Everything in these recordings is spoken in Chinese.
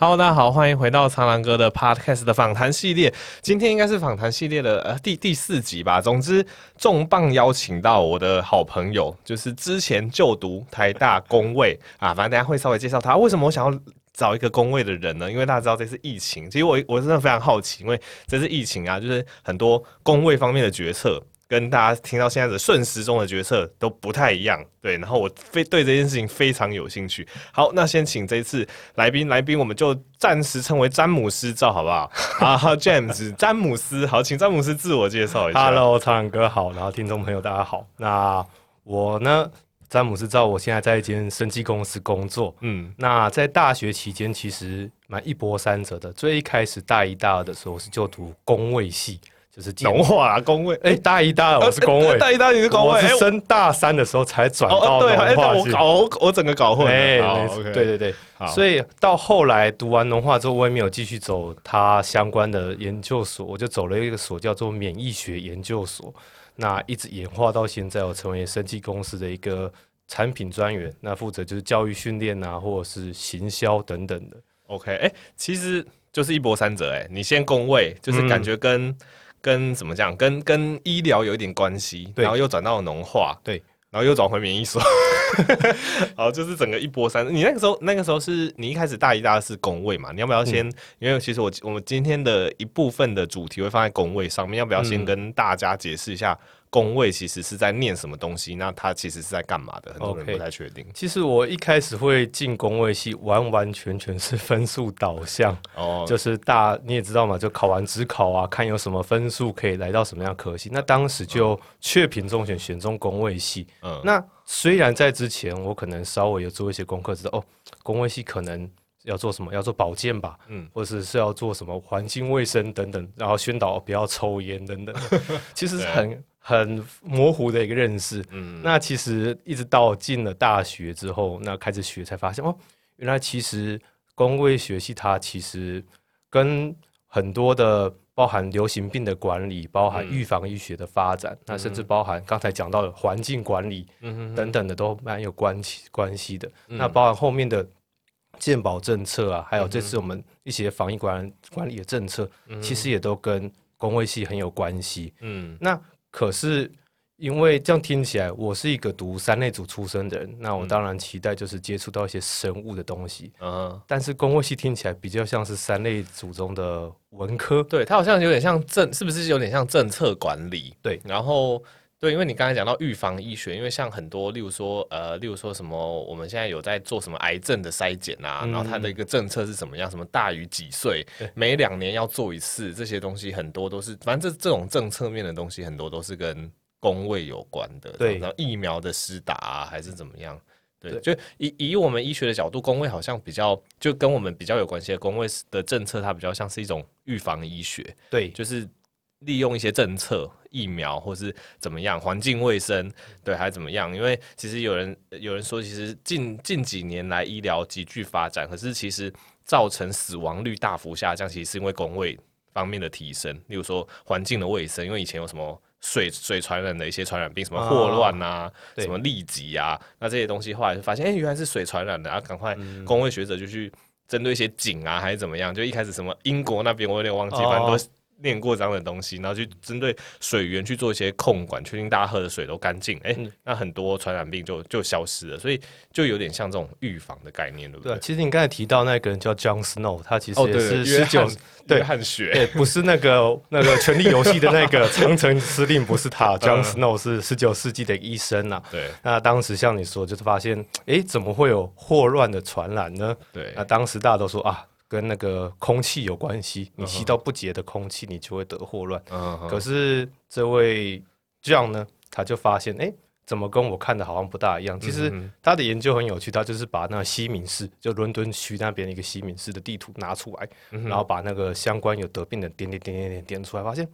Hello，大家好，欢迎回到苍蓝鸽的 Podcast 的访谈系列。今天应该是访谈系列的呃第第四集吧。总之，重磅邀请到我的好朋友，就是之前就读台大工位啊。反正大家会稍微介绍他。为什么我想要找一个工位的人呢？因为大家知道这次疫情，其实我我真的非常好奇，因为这次疫情啊，就是很多工位方面的决策。跟大家听到现在的顺时钟的决策都不太一样，对，然后我非对这件事情非常有兴趣。好，那先请这一次来宾，来宾我们就暂时称为詹姆斯照，好不好？啊，好，James，詹姆斯，好，请詹姆斯自我介绍一下。Hello，苍蓝鸽好，然后听众朋友大家好。那我呢，詹姆斯照，我现在在一间生技公司工作。嗯，那在大学期间其实蛮一波三折的。最一开始大一、大二的时候是就读工卫系。就是农化啊，公卫。哎、欸，大一、大二我是工位、欸，大一、大二你是工位。我是升大三的时候才转到农化系。我搞，我整个搞混了。哎、欸，对对对。所以到后来读完农化之后，我也没有继续走它相关的研究所，我就走了一个所叫做免疫学研究所。那一直演化到现在，我成为生技公司的一个产品专员，那负责就是教育训练啊，或者是行销等等的。OK，哎、欸，其实就是一波三折。哎，你先工位，就是感觉跟、嗯。跟怎么讲？跟跟医疗有一点关系，然后又转到了农化，对，然后又转回免疫所，好，就是整个一波三。你那个时候，那个时候是你一开始大一、大二是工位嘛？你要不要先？嗯、因为其实我我们今天的一部分的主题会放在工位上面，要不要先跟大家解释一下？公卫其实是在念什么东西？那他其实是在干嘛的？很多人不太确定。Okay. 其实我一开始会进工位系，完完全全是分数导向。哦，就是大你也知道嘛，就考完指考啊，看有什么分数可以来到什么样科系。那当时就确评中选，选中工位系。嗯，那虽然在之前我可能稍微有做一些功课，知道哦，工位系可能要做什么，要做保健吧，嗯，或者是要做什么环境卫生等等，然后宣导不要抽烟等等。其实是很。很模糊的一个认识，嗯，那其实一直到进了大学之后，那开始学才发现哦，原来其实公卫学系它其实跟很多的包含流行病的管理，包含预防医学的发展，嗯、那甚至包含刚才讲到的环境管理，嗯等等的都蛮有关系关系的。嗯、那包含后面的健保政策啊，还有这次我们一些防疫管管理的政策，嗯、其实也都跟公卫系很有关系。嗯，那。可是，因为这样听起来，我是一个读三类组出身的人，那我当然期待就是接触到一些生物的东西。嗯，但是工位系听起来比较像是三类组中的文科，对，它好像有点像政，是不是有点像政策管理？对，然后。对，因为你刚才讲到预防医学，因为像很多，例如说，呃，例如说什么，我们现在有在做什么癌症的筛检啊，嗯、然后它的一个政策是怎么样，什么大于几岁，每两年要做一次，这些东西很多都是，反正这这种政策面的东西很多都是跟工位有关的，对，然后疫苗的施打啊，还是怎么样，对，就以以我们医学的角度，工位好像比较就跟我们比较有关系的，工位的政策它比较像是一种预防医学，对，就是。利用一些政策、疫苗，或是怎么样，环境卫生，对，还是怎么样？因为其实有人有人说，其实近近几年来医疗急剧发展，可是其实造成死亡率大幅下降，其实是因为公卫方面的提升。例如说环境的卫生，因为以前有什么水水传染的一些传染病，什么霍乱啊，什么痢疾啊，那这些东西后来就发现，哎、欸，原来是水传染的，啊，赶快公卫学者就去针对一些井啊，还是怎么样？就一开始什么英国那边我有点忘记，反正都。练过脏的东西，然后去针对水源去做一些控管，确定大家喝的水都干净，哎、欸，嗯、那很多传染病就就消失了，所以就有点像这种预防的概念，对不对？对，其实你刚才提到那个人叫 John Snow，他其实也是十九对汗血，对，不是那个 那个权力游戏的那个长城司令，不是他，John Snow 是十九世纪的医生呐。对，那当时像你说，就是发现，哎、欸，怎么会有霍乱的传染呢？对，那当时大家都说啊。跟那个空气有关系，你吸到不洁的空气，你就会得霍乱。Uh huh. 可是这位 John 呢，他就发现，哎、欸，怎么跟我看的好像不大一样？其实他的研究很有趣，他就是把那个西敏寺，就伦敦区那边的一个西敏寺的地图拿出来，然后把那个相关有得病的点点点点点点出来，发现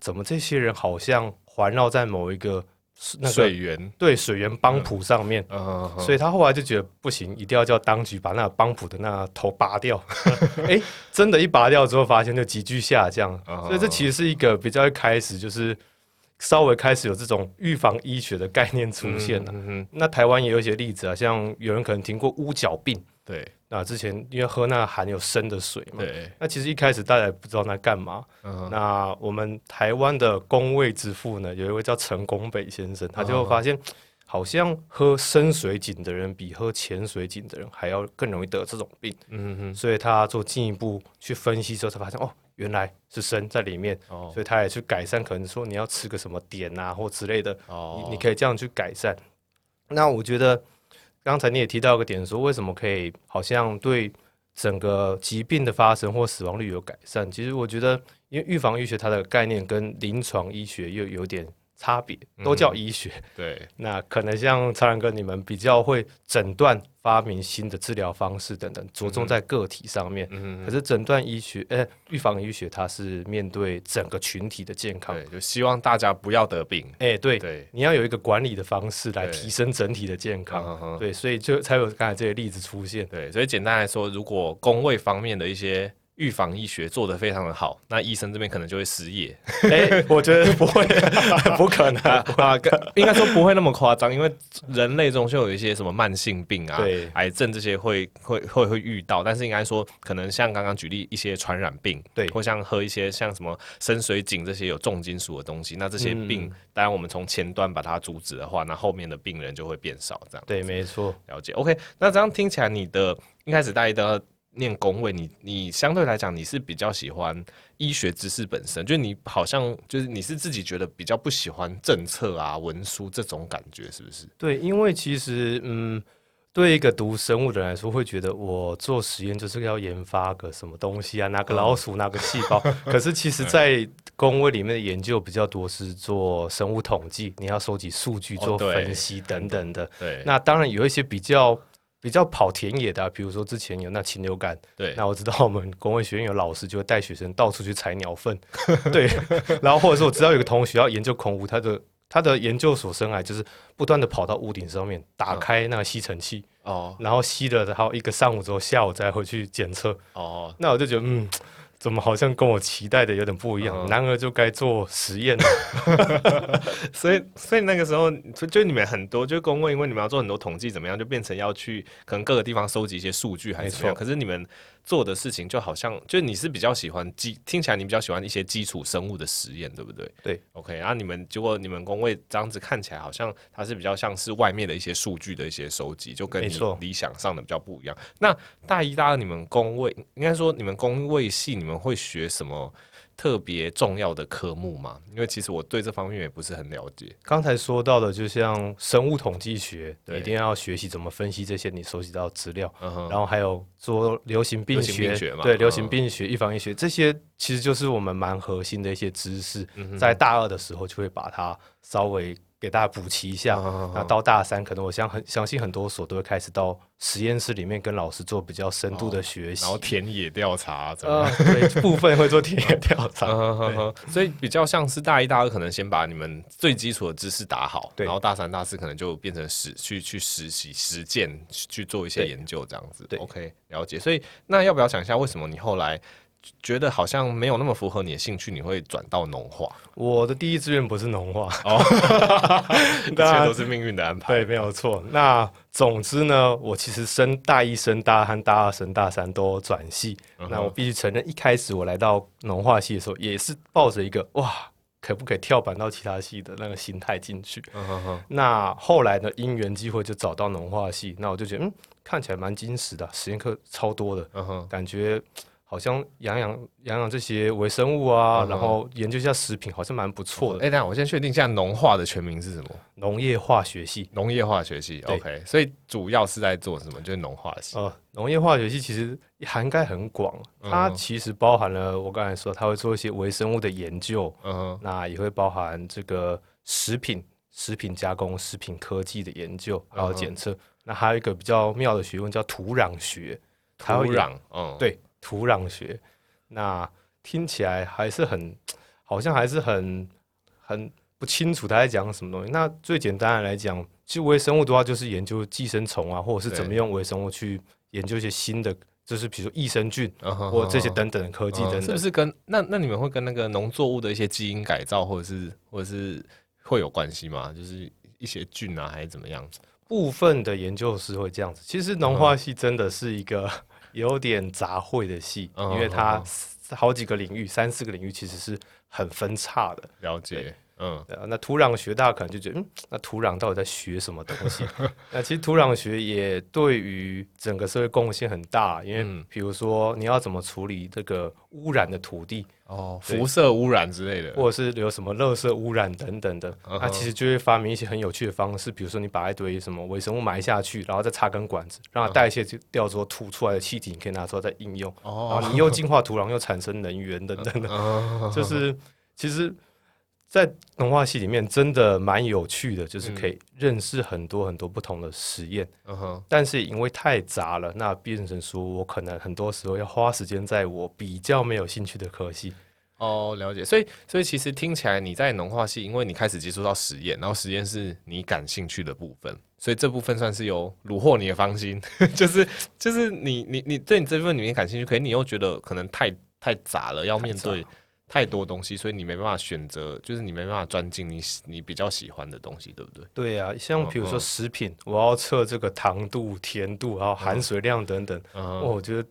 怎么这些人好像环绕在某一个。那个、水源对水源帮浦上面，所以他后来就觉得不行，一定要叫当局把那个帮浦的那个头拔掉。哎、欸，真的，一拔掉之后，发现就急剧下降。所以这其实是一个比较一开始就是稍微开始有这种预防医学的概念出现了。那台湾也有一些例子啊，像有人可能听过乌角病，对，那之前因为喝那含有砷的水嘛，对，那其实一开始大家也不知道那干嘛。嗯、那我们台湾的公卫之父呢，有一位叫陈拱北先生，他就发现。好像喝深水井的人比喝浅水井的人还要更容易得这种病，嗯哼，所以他做进一步去分析之后，才发现哦，原来是砷在里面，哦，所以他也去改善，可能说你要吃个什么碘啊或之类的，哦，你你可以这样去改善。那我觉得刚才你也提到个点，说为什么可以好像对整个疾病的发生或死亡率有改善？其实我觉得，因为预防医学它的概念跟临床医学又有点。差别都叫医学，嗯、对，那可能像超然哥你们比较会诊断、发明新的治疗方式等等，着重在个体上面。嗯，可是诊断医学，呃、欸，预防医学它是面对整个群体的健康，对，就希望大家不要得病。哎、欸，对，对，你要有一个管理的方式来提升整体的健康。对，所以就才有刚才这些例子出现。对，所以简单来说，如果工位方面的一些。预防医学做得非常的好，那医生这边可能就会失业。哎、欸，我觉得不会，不可能 啊，应该说不会那么夸张，因为人类中就有一些什么慢性病啊、对癌症这些会会会会遇到，但是应该说可能像刚刚举例一些传染病，对，或像喝一些像什么深水井这些有重金属的东西，那这些病，嗯、当然我们从前端把它阻止的话，那后面的病人就会变少，这样对，没错，了解。OK，那这样听起来你的一开始大一的。念工位，你你相对来讲你是比较喜欢医学知识本身，就你好像就是你是自己觉得比较不喜欢政策啊文书这种感觉，是不是？对，因为其实嗯，对一个读生物的人来说，会觉得我做实验就是要研发个什么东西啊，哪个老鼠，哪个细胞。可是其实，在工位里面的研究比较多是做生物统计，你要收集数据做分析等等的。对，那当然有一些比较。比较跑田野的、啊，比如说之前有那禽流感，对，那我知道我们 公卫学院有老师就会带学生到处去采鸟粪，对，然后或者说我知道有个同学要研究孔屋，他的他的研究所生涯就是不断的跑到屋顶上面打开那个吸尘器，哦，然后吸了然后一个上午之后，下午再回去检测，哦，那我就觉得嗯。怎么好像跟我期待的有点不一样？嗯、男儿就该做实验了，所以所以那个时候就就你们很多就公卫，因为你们要做很多统计，怎么样就变成要去可能各个地方收集一些数据还是怎么样？可是你们。做的事情就好像，就你是比较喜欢基，听起来你比较喜欢一些基础生物的实验，对不对？对，OK。然后你们结果你们工位这样子看起来，好像它是比较像是外面的一些数据的一些收集，就跟你理想上的比较不一样。那大一、大二你们工位，应该说你们工位系，你们会学什么？特别重要的科目嘛，因为其实我对这方面也不是很了解。刚才说到的，就像生物统计学，一定要学习怎么分析这些你收集到的资料，嗯、然后还有做流行病学，对，流行病学、预、嗯、防医学这些，其实就是我们蛮核心的一些知识，嗯、在大二的时候就会把它稍微。给大家补齐一下，那到大三可能我相很相信很多所都会开始到实验室里面跟老师做比较深度的学习，然后田野调查，呃，对，部分会做田野调查，所以比较像是大一、大二可能先把你们最基础的知识打好，然后大三、大四可能就变成实去去实习、实践去做一些研究这样子。对，OK，了解。所以那要不要讲一下为什么你后来？觉得好像没有那么符合你的兴趣，你会转到农化。我的第一志愿不是农化，哦，一切都是命运的安排。对，没有错。那总之呢，我其实升大一、升大二和大二升大三都转系。嗯、那我必须承认，一开始我来到农化系的时候，也是抱着一个哇，可不可以跳板到其他系的那个心态进去。嗯、哼哼，那后来呢，因缘机会就找到农化系，那我就觉得，嗯，看起来蛮精实的，实验课超多的，嗯、感觉。好像养养养养这些微生物啊，嗯、然后研究一下食品，好像蛮不错的。哎、欸，等下我先确定一下，农化的全名是什么？农业化学系。农业化学系，OK。所以主要是在做什么？就是农化系。呃，农业化学系其实涵盖很广，它其实包含了我刚才说，它会做一些微生物的研究，嗯哼，那也会包含这个食品、食品加工、食品科技的研究，然后检测。嗯、那还有一个比较妙的学问叫土壤学，土壤，嗯，对。土壤学，那听起来还是很，好像还是很很不清楚他在讲什么东西。那最简单的来讲，其实微生物的话，就是研究寄生虫啊，或者是怎么用微生物去研究一些新的，就是比如说益生菌，或者这些等等的科技等等。是不是跟那那你们会跟那个农作物的一些基因改造，或者是或者是会有关系吗？就是一些菌啊，还是怎么样？部分的研究是会这样子。其实农化系真的是一个有点杂烩的系，嗯、因为它好几个领域，三四个领域其实是很分叉的。了解。嗯，那土壤学大家可能就觉得，嗯，那土壤到底在学什么东西？那其实土壤学也对于整个社会贡献很大，因为比如说你要怎么处理这个污染的土地哦，辐射污染之类的，或者是有什么垃圾污染等等的，那其实就会发明一些很有趣的方式，比如说你把一堆什么微生物埋下去，然后再插根管子，让它代谢掉之后吐出来的气体，你可以拿出来再应用，然后你又净化土壤，又产生能源等等的，就是其实。在农化系里面，真的蛮有趣的，就是可以认识很多很多不同的实验。嗯哼，但是因为太杂了，那变成说我可能很多时候要花时间在我比较没有兴趣的科系。哦，了解。所以，所以其实听起来你在农化系，因为你开始接触到实验，然后实验是你感兴趣的部分，所以这部分算是有虏获你的芳心，就是就是你你你对你这部分里面感兴趣，可是你又觉得可能太太杂了，要面对。太多东西，所以你没办法选择，就是你没办法钻进你你比较喜欢的东西，对不对？对呀、啊，像比如说食品，我要测这个糖度、甜度，然后含水量等等，我觉得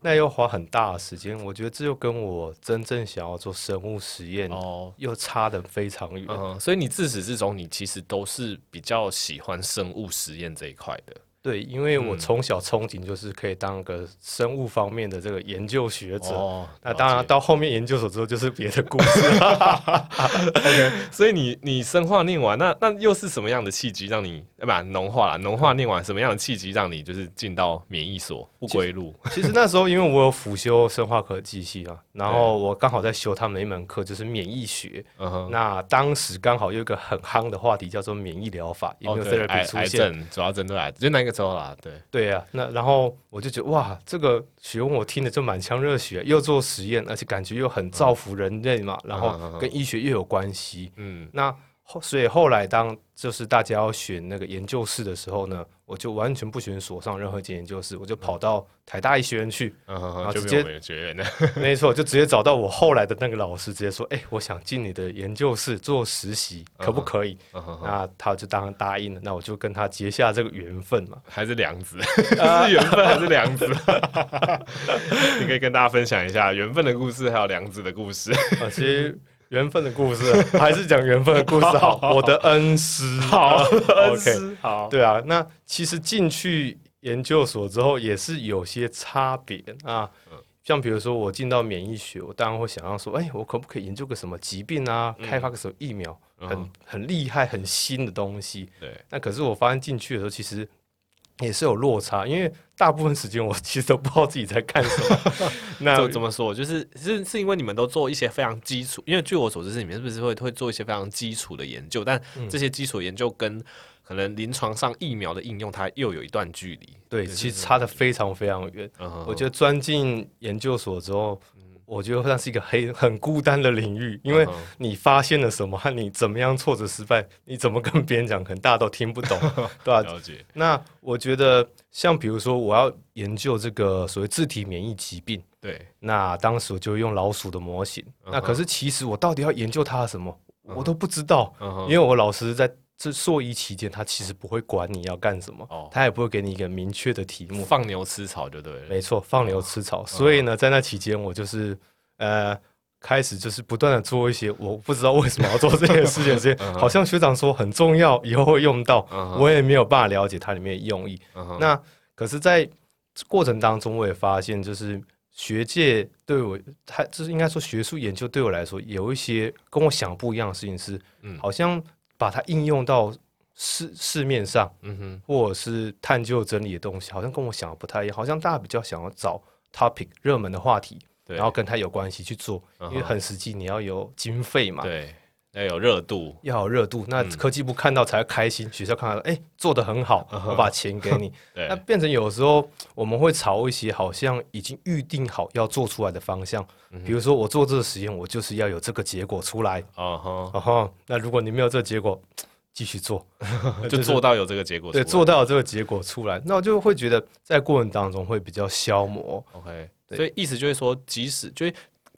那要花很大的时间。我觉得这又跟我真正想要做生物实验哦，又差得非常远、嗯。所以你自始至终，你其实都是比较喜欢生物实验这一块的。对，因为我从小憧憬就是可以当个生物方面的这个研究学者。哦、那当然到后面研究所之后就是别的故事。OK，所以你你生化念完，那那又是什么样的契机让你对吧？农化农化念完什么样的契机让你就是进到免疫所不归路？其实那时候因为我有辅修生化科技系啊，然后我刚好在修他们一门课就是免疫学。嗯、那当时刚好有一个很夯的话题叫做免疫疗法，有没有在那边出现？主要针对癌，就那个。对。对呀、啊，那然后我就觉得哇，这个学问我听的就满腔热血，又做实验，而且感觉又很造福人类嘛，嗯、然后跟医学又有关系，嗯，那。所以后来当就是大家要选那个研究室的时候呢，我就完全不选所上任何一间研究室，我就跑到台大医学院去，然后直接学院的，没错，就直接找到我后来的那个老师，直接说，哎，我想进你的研究室做实习，可不可以？那他就当然答应了，那我就跟他结下这个缘分嘛，还是梁子，是缘分还是梁子？你可以跟大家分享一下缘分的故事，还有梁子的故事。啊，其实。缘分的故事，还是讲缘分的故事好。我的恩师，好，OK，好，对啊。那其实进去研究所之后，也是有些差别啊。像比如说，我进到免疫学，我当然会想要说，哎，我可不可以研究个什么疾病啊？开发个什么疫苗，很很厉害、很新的东西。对。那可是我发现进去的时候，其实。也是有落差，因为大部分时间我其实都不知道自己在干什么。那怎么说？就是是是因为你们都做一些非常基础，因为据我所知，是你们是不是会会做一些非常基础的研究？但这些基础研究跟可能临床上疫苗的应用，它又有一段距离。对，其实差的非常非常远。嗯、我觉得钻进研究所之后。我觉得那是一个很很孤单的领域，因为你发现了什么和你怎么样挫折失败，你怎么跟别人讲，可能大家都听不懂，对吧？了解。那我觉得，像比如说，我要研究这个所谓自体免疫疾病，对，那当时我就用老鼠的模型，那可是其实我到底要研究它什么，我都不知道，因为我老师在。这硕一期间，他其实不会管你要干什么，哦、他也不会给你一个明确的题目，放牛吃草就对了。没错，放牛吃草。哦、所以呢，在那期间，我就是呃，开始就是不断的做一些我不知道为什么要做这件事情，这些好像学长说很重要，以后会用到，嗯、我也没有办法了解它里面的用意。嗯、那可是，在过程当中，我也发现，就是学界对我，他就是应该说学术研究对我来说，有一些跟我想不一样的事情是，嗯，好像。把它应用到市市面上，嗯哼，或者是探究整理的东西，好像跟我想的不太一样。好像大家比较想要找 topic 热门的话题，对。然后跟它有关系去做，因为很实际，你要有经费嘛，对，要有热度，要有热度。那科技部看到才会开心，嗯、学校看到，哎、欸，做的很好，我把钱给你。那变成有时候我们会朝一些好像已经预定好要做出来的方向。比如说，我做这个实验，我就是要有这个结果出来。啊哈，啊哈。那如果你没有这个结果，继续做，就做到有这个结果。对，做到有这个结果出来，那我就会觉得在过程当中会比较消磨。OK，所以意思就是说，即使就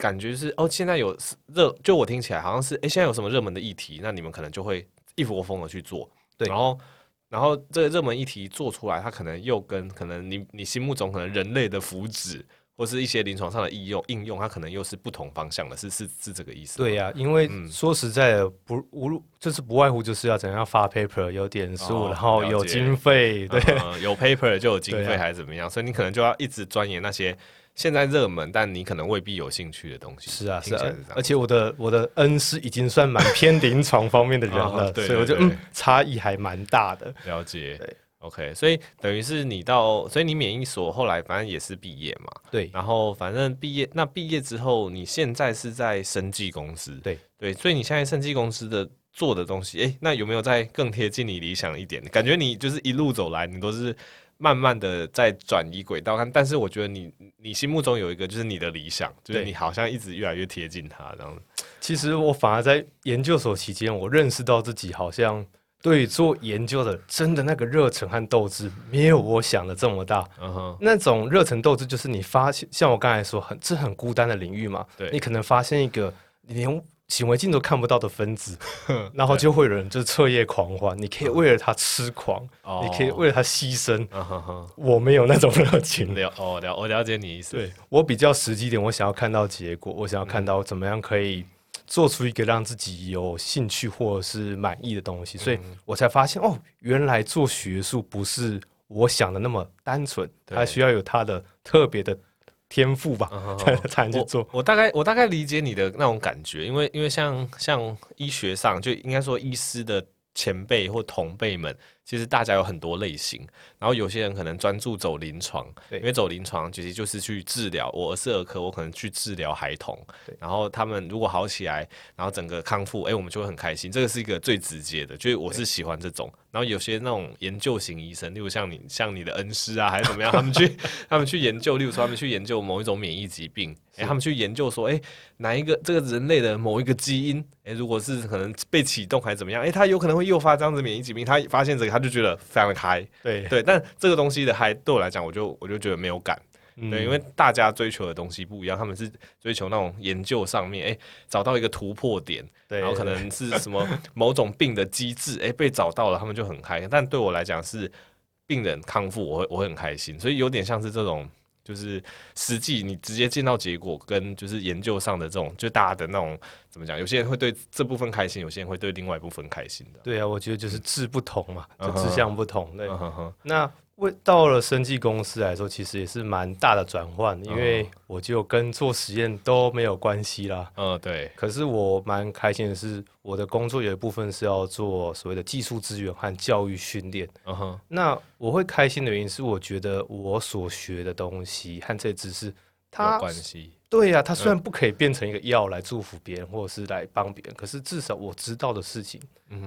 感觉是哦，现在有热，就我听起来好像是，哎，现在有什么热门的议题，那你们可能就会一窝蜂的去做。对，然后然后这个热门议题做出来，它可能又跟可能你你心目中可能人类的福祉。或是一些临床上的应用，应用它可能又是不同方向的，是是是这个意思。对呀、啊，因为说实在的，不无就是不外乎就是要怎样发 paper 有点数，哦、然后有经费，对、嗯，有 paper 就有经费还是怎么样，啊、所以你可能就要一直钻研那些现在热门但你可能未必有兴趣的东西。是啊，是啊，而且我的我的恩师已经算蛮偏临床方面的人了，哦、对对对，所以我觉得嗯差异还蛮大的。了解。对。OK，所以等于是你到，所以你免疫所后来反正也是毕业嘛，对，然后反正毕业，那毕业之后，你现在是在生技公司，对对，所以你现在生技公司的做的东西，诶、欸，那有没有再更贴近你理想一点？感觉你就是一路走来，你都是慢慢的在转移轨道，但但是我觉得你你心目中有一个就是你的理想，就是你好像一直越来越贴近它这样子。其实我反而在研究所期间，我认识到自己好像。对做研究的，真的那个热忱和斗志，没有我想的这么大。嗯哼那种热忱斗志，就是你发现，像我刚才说，很这很孤单的领域嘛。对你可能发现一个连显微镜都看不到的分子，然后就会有人就是彻夜狂欢。你可以为了他痴狂，uh. 你可以为了他牺牲。Uh. 我没有那种热情。了哦了，我了解你意思。对我比较实际一点，我想要看到结果，我想要看到怎么样可以。做出一个让自己有兴趣或者是满意的东西，所以我才发现哦，原来做学术不是我想的那么单纯，对还需要有它的特别的天赋吧，才、uh. 才能去做。我，我大概我大概理解你的那种感觉，因为因为像像医学上就应该说医师的前辈或同辈们。其实大家有很多类型，然后有些人可能专注走临床，对因为走临床其实就是去治疗。我儿是儿科，我可能去治疗孩童，然后他们如果好起来，然后整个康复，哎，我们就会很开心。这个是一个最直接的，就是我是喜欢这种。对然后有些那种研究型医生，例如像你像你的恩师啊，还是怎么样，他们去 他们去研究，例如说他们去研究某一种免疫疾病，哎是，他们去研究说，哎，哪一个这个人类的某一个基因，哎，如果是可能被启动还是怎么样，哎，他有可能会诱发这样子免疫疾病，他发现这个他。就觉得非常的嗨，对对，但这个东西的嗨对我来讲，我就我就觉得没有感，嗯、对，因为大家追求的东西不一样，他们是追求那种研究上面，哎、欸，找到一个突破点，然后可能是什么某种病的机制，哎、欸，被找到了，他们就很嗨。但对我来讲是病人康复，我会我会很开心，所以有点像是这种。就是实际你直接见到结果，跟就是研究上的这种，就大家的那种怎么讲？有些人会对这部分开心，有些人会对另外一部分开心的。对啊，我觉得就是志不同嘛，嗯、就志向不同。对，嗯、那。到了生技公司来说，其实也是蛮大的转换，因为我就跟做实验都没有关系啦。嗯，对。可是我蛮开心的是，我的工作有一部分是要做所谓的技术资源和教育训练。嗯哼。那我会开心的原因是，我觉得我所学的东西和这些知识，它有关系。对呀、啊，它虽然不可以变成一个药来祝福别人，或者是来帮别人，可是至少我知道的事情，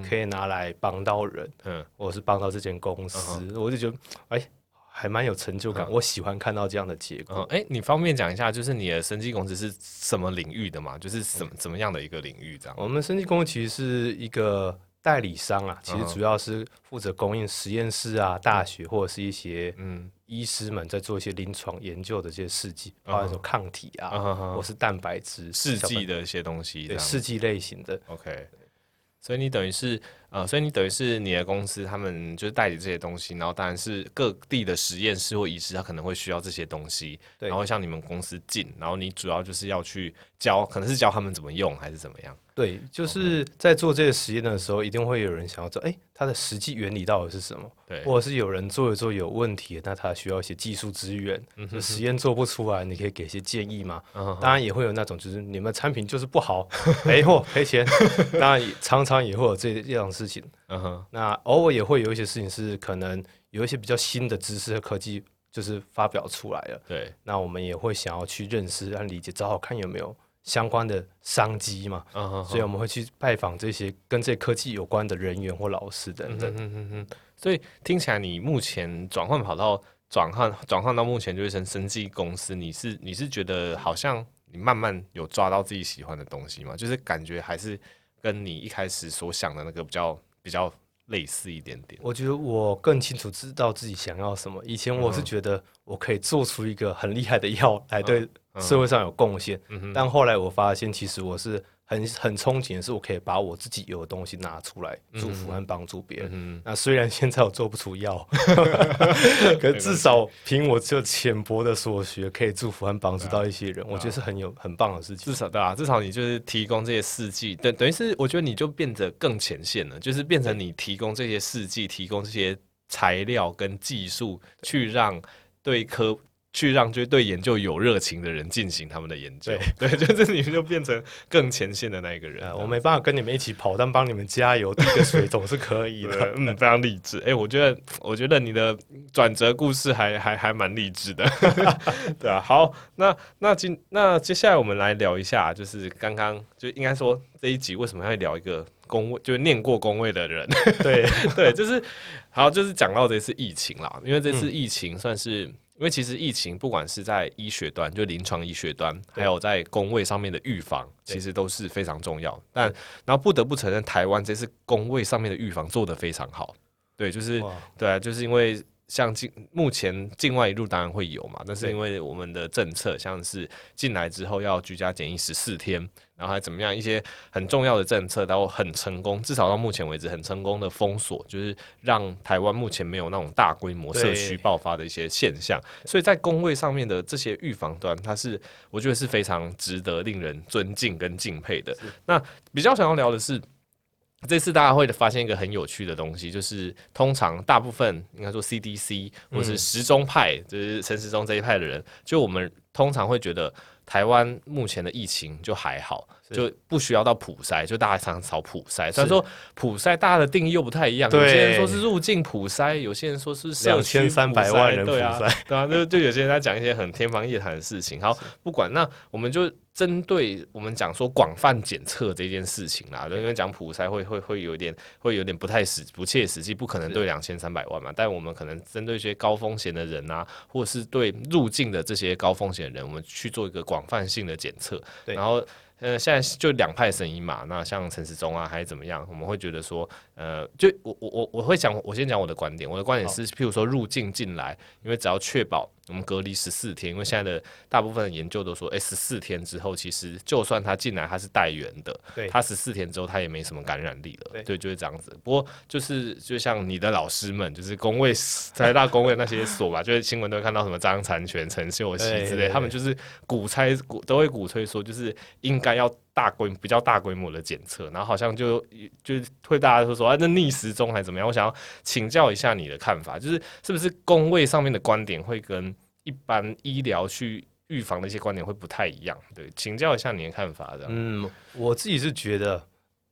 可以拿来帮到人，嗯，或者是帮到这间公司，嗯、我就觉得，哎，还蛮有成就感。嗯、我喜欢看到这样的结果。哎、嗯，你方便讲一下，就是你的生技公司是什么领域的嘛？就是什么怎么样的一个领域？这样，我们生技公司其实是一个代理商啊，其实主要是负责供应实验室啊、大学或者是一些嗯。医师们在做一些临床研究的这些试剂，包括说抗体啊，或是蛋白质试剂的。一些东西，对试剂类型的。OK，所以你等于是呃，所以你等于是你的公司，他们就是代理这些东西，然后当然是各地的实验室或医师，他可能会需要这些东西，然后向你们公司进，然后你主要就是要去教，可能是教他们怎么用，还是怎么样？对，就是在做这个实验的时候，一定会有人想要知道，哎，它的实际原理到底是什么？对，或者是有人做一做有问题，那他需要一些技术资源，嗯、哼哼实验做不出来，你可以给一些建议吗？嗯、当然也会有那种，就是你们产品就是不好，赔货赔钱。当然常常也会有这这样的事情。嗯、哼那偶尔也会有一些事情是可能有一些比较新的知识和科技就是发表出来了。对，那我们也会想要去认识和理解，找好看有没有。相关的商机嘛，uh huh huh. 所以我们会去拜访这些跟这科技有关的人员或老师等等。嗯嗯嗯。所以听起来你目前转换跑道，转换转换到目前就是成生技公司，你是你是觉得好像你慢慢有抓到自己喜欢的东西吗？就是感觉还是跟你一开始所想的那个比较比较类似一点点。我觉得我更清楚知道自己想要什么。以前我是觉得我可以做出一个很厉害的药来对。社会上有贡献，嗯、但后来我发现，其实我是很很憧憬的是，我可以把我自己有的东西拿出来祝福和帮助别人。嗯、那虽然现在我做不出药，可至少凭我这浅薄的所学，可以祝福和帮助到一些人，啊、我觉得是很有很棒的事情。至少对啊，至少你就是提供这些事迹，等等于是我觉得你就变得更前线了，就是变成你提供这些事迹，提供这些材料跟技术，去让对科。去让就对研究有热情的人进行他们的研究，对，对，就是你们就变成更前线的那一个人。我没办法跟你们一起跑，但帮你们加油递个水总是可以的。嗯，非常励志。哎、欸，我觉得，我觉得你的转折故事还还还蛮励志的。对啊，好，那那今那接下来我们来聊一下，就是刚刚就应该说这一集为什么要聊一个工位，就是念过工位的人。对对，就是好，就是讲到这次疫情啦，因为这次疫情算是。因为其实疫情不管是在医学端，就临床医学端，还有在工位上面的预防，其实都是非常重要。但然后不得不承认，台湾这次工位上面的预防做得非常好。对，就是对啊，就是因为。像境目前境外一路当然会有嘛，但是因为我们的政策像是进来之后要居家检疫十四天，然后还怎么样一些很重要的政策，然后很成功，至少到目前为止很成功的封锁，就是让台湾目前没有那种大规模社区爆发的一些现象。所以在工位上面的这些预防端，它是我觉得是非常值得令人尊敬跟敬佩的。那比较想要聊的是。这次大家会发现一个很有趣的东西，就是通常大部分应该说 CDC 或是时钟派，嗯、就是陈时中这一派的人，就我们通常会觉得台湾目前的疫情就还好，就不需要到普筛，就大家常常吵普筛。虽然说普筛大家的定义又不太一样，有些人说是入境普筛，有些人说是两千三百万人普筛，对啊，对啊，就就有些人在讲一些很天方夜谭的事情。好，不管那我们就。针对我们讲说广泛检测这件事情啦，因为讲普筛会会会有点会有点不太实不切实际，不可能对两千三百万嘛。但我们可能针对一些高风险的人啊，或者是对入境的这些高风险的人，我们去做一个广泛性的检测，然后。呃，现在就两派声音嘛。那像陈时中啊，还是怎么样？我们会觉得说，呃，就我我我我会讲，我先讲我的观点。我的观点是，譬如说入境进来，因为只要确保我们隔离十四天，因为现在的大部分的研究都说，哎，十四天之后，其实就算他进来他是带源的，对，他十四天之后他也没什么感染力了，对，对，就是这样子。不过就是就像你的老师们，就是工位台大工位那些所吧，就是新闻都会看到什么张残权、陈秀熙之类，他们就是鼓吹鼓都会鼓吹说，就是应该要大规比较大规模的检测，然后好像就就会大家都说啊，那逆时钟还是怎么样？我想要请教一下你的看法，就是是不是公卫上面的观点会跟一般医疗去预防的一些观点会不太一样？对，请教一下你的看法。这样，嗯，我自己是觉得，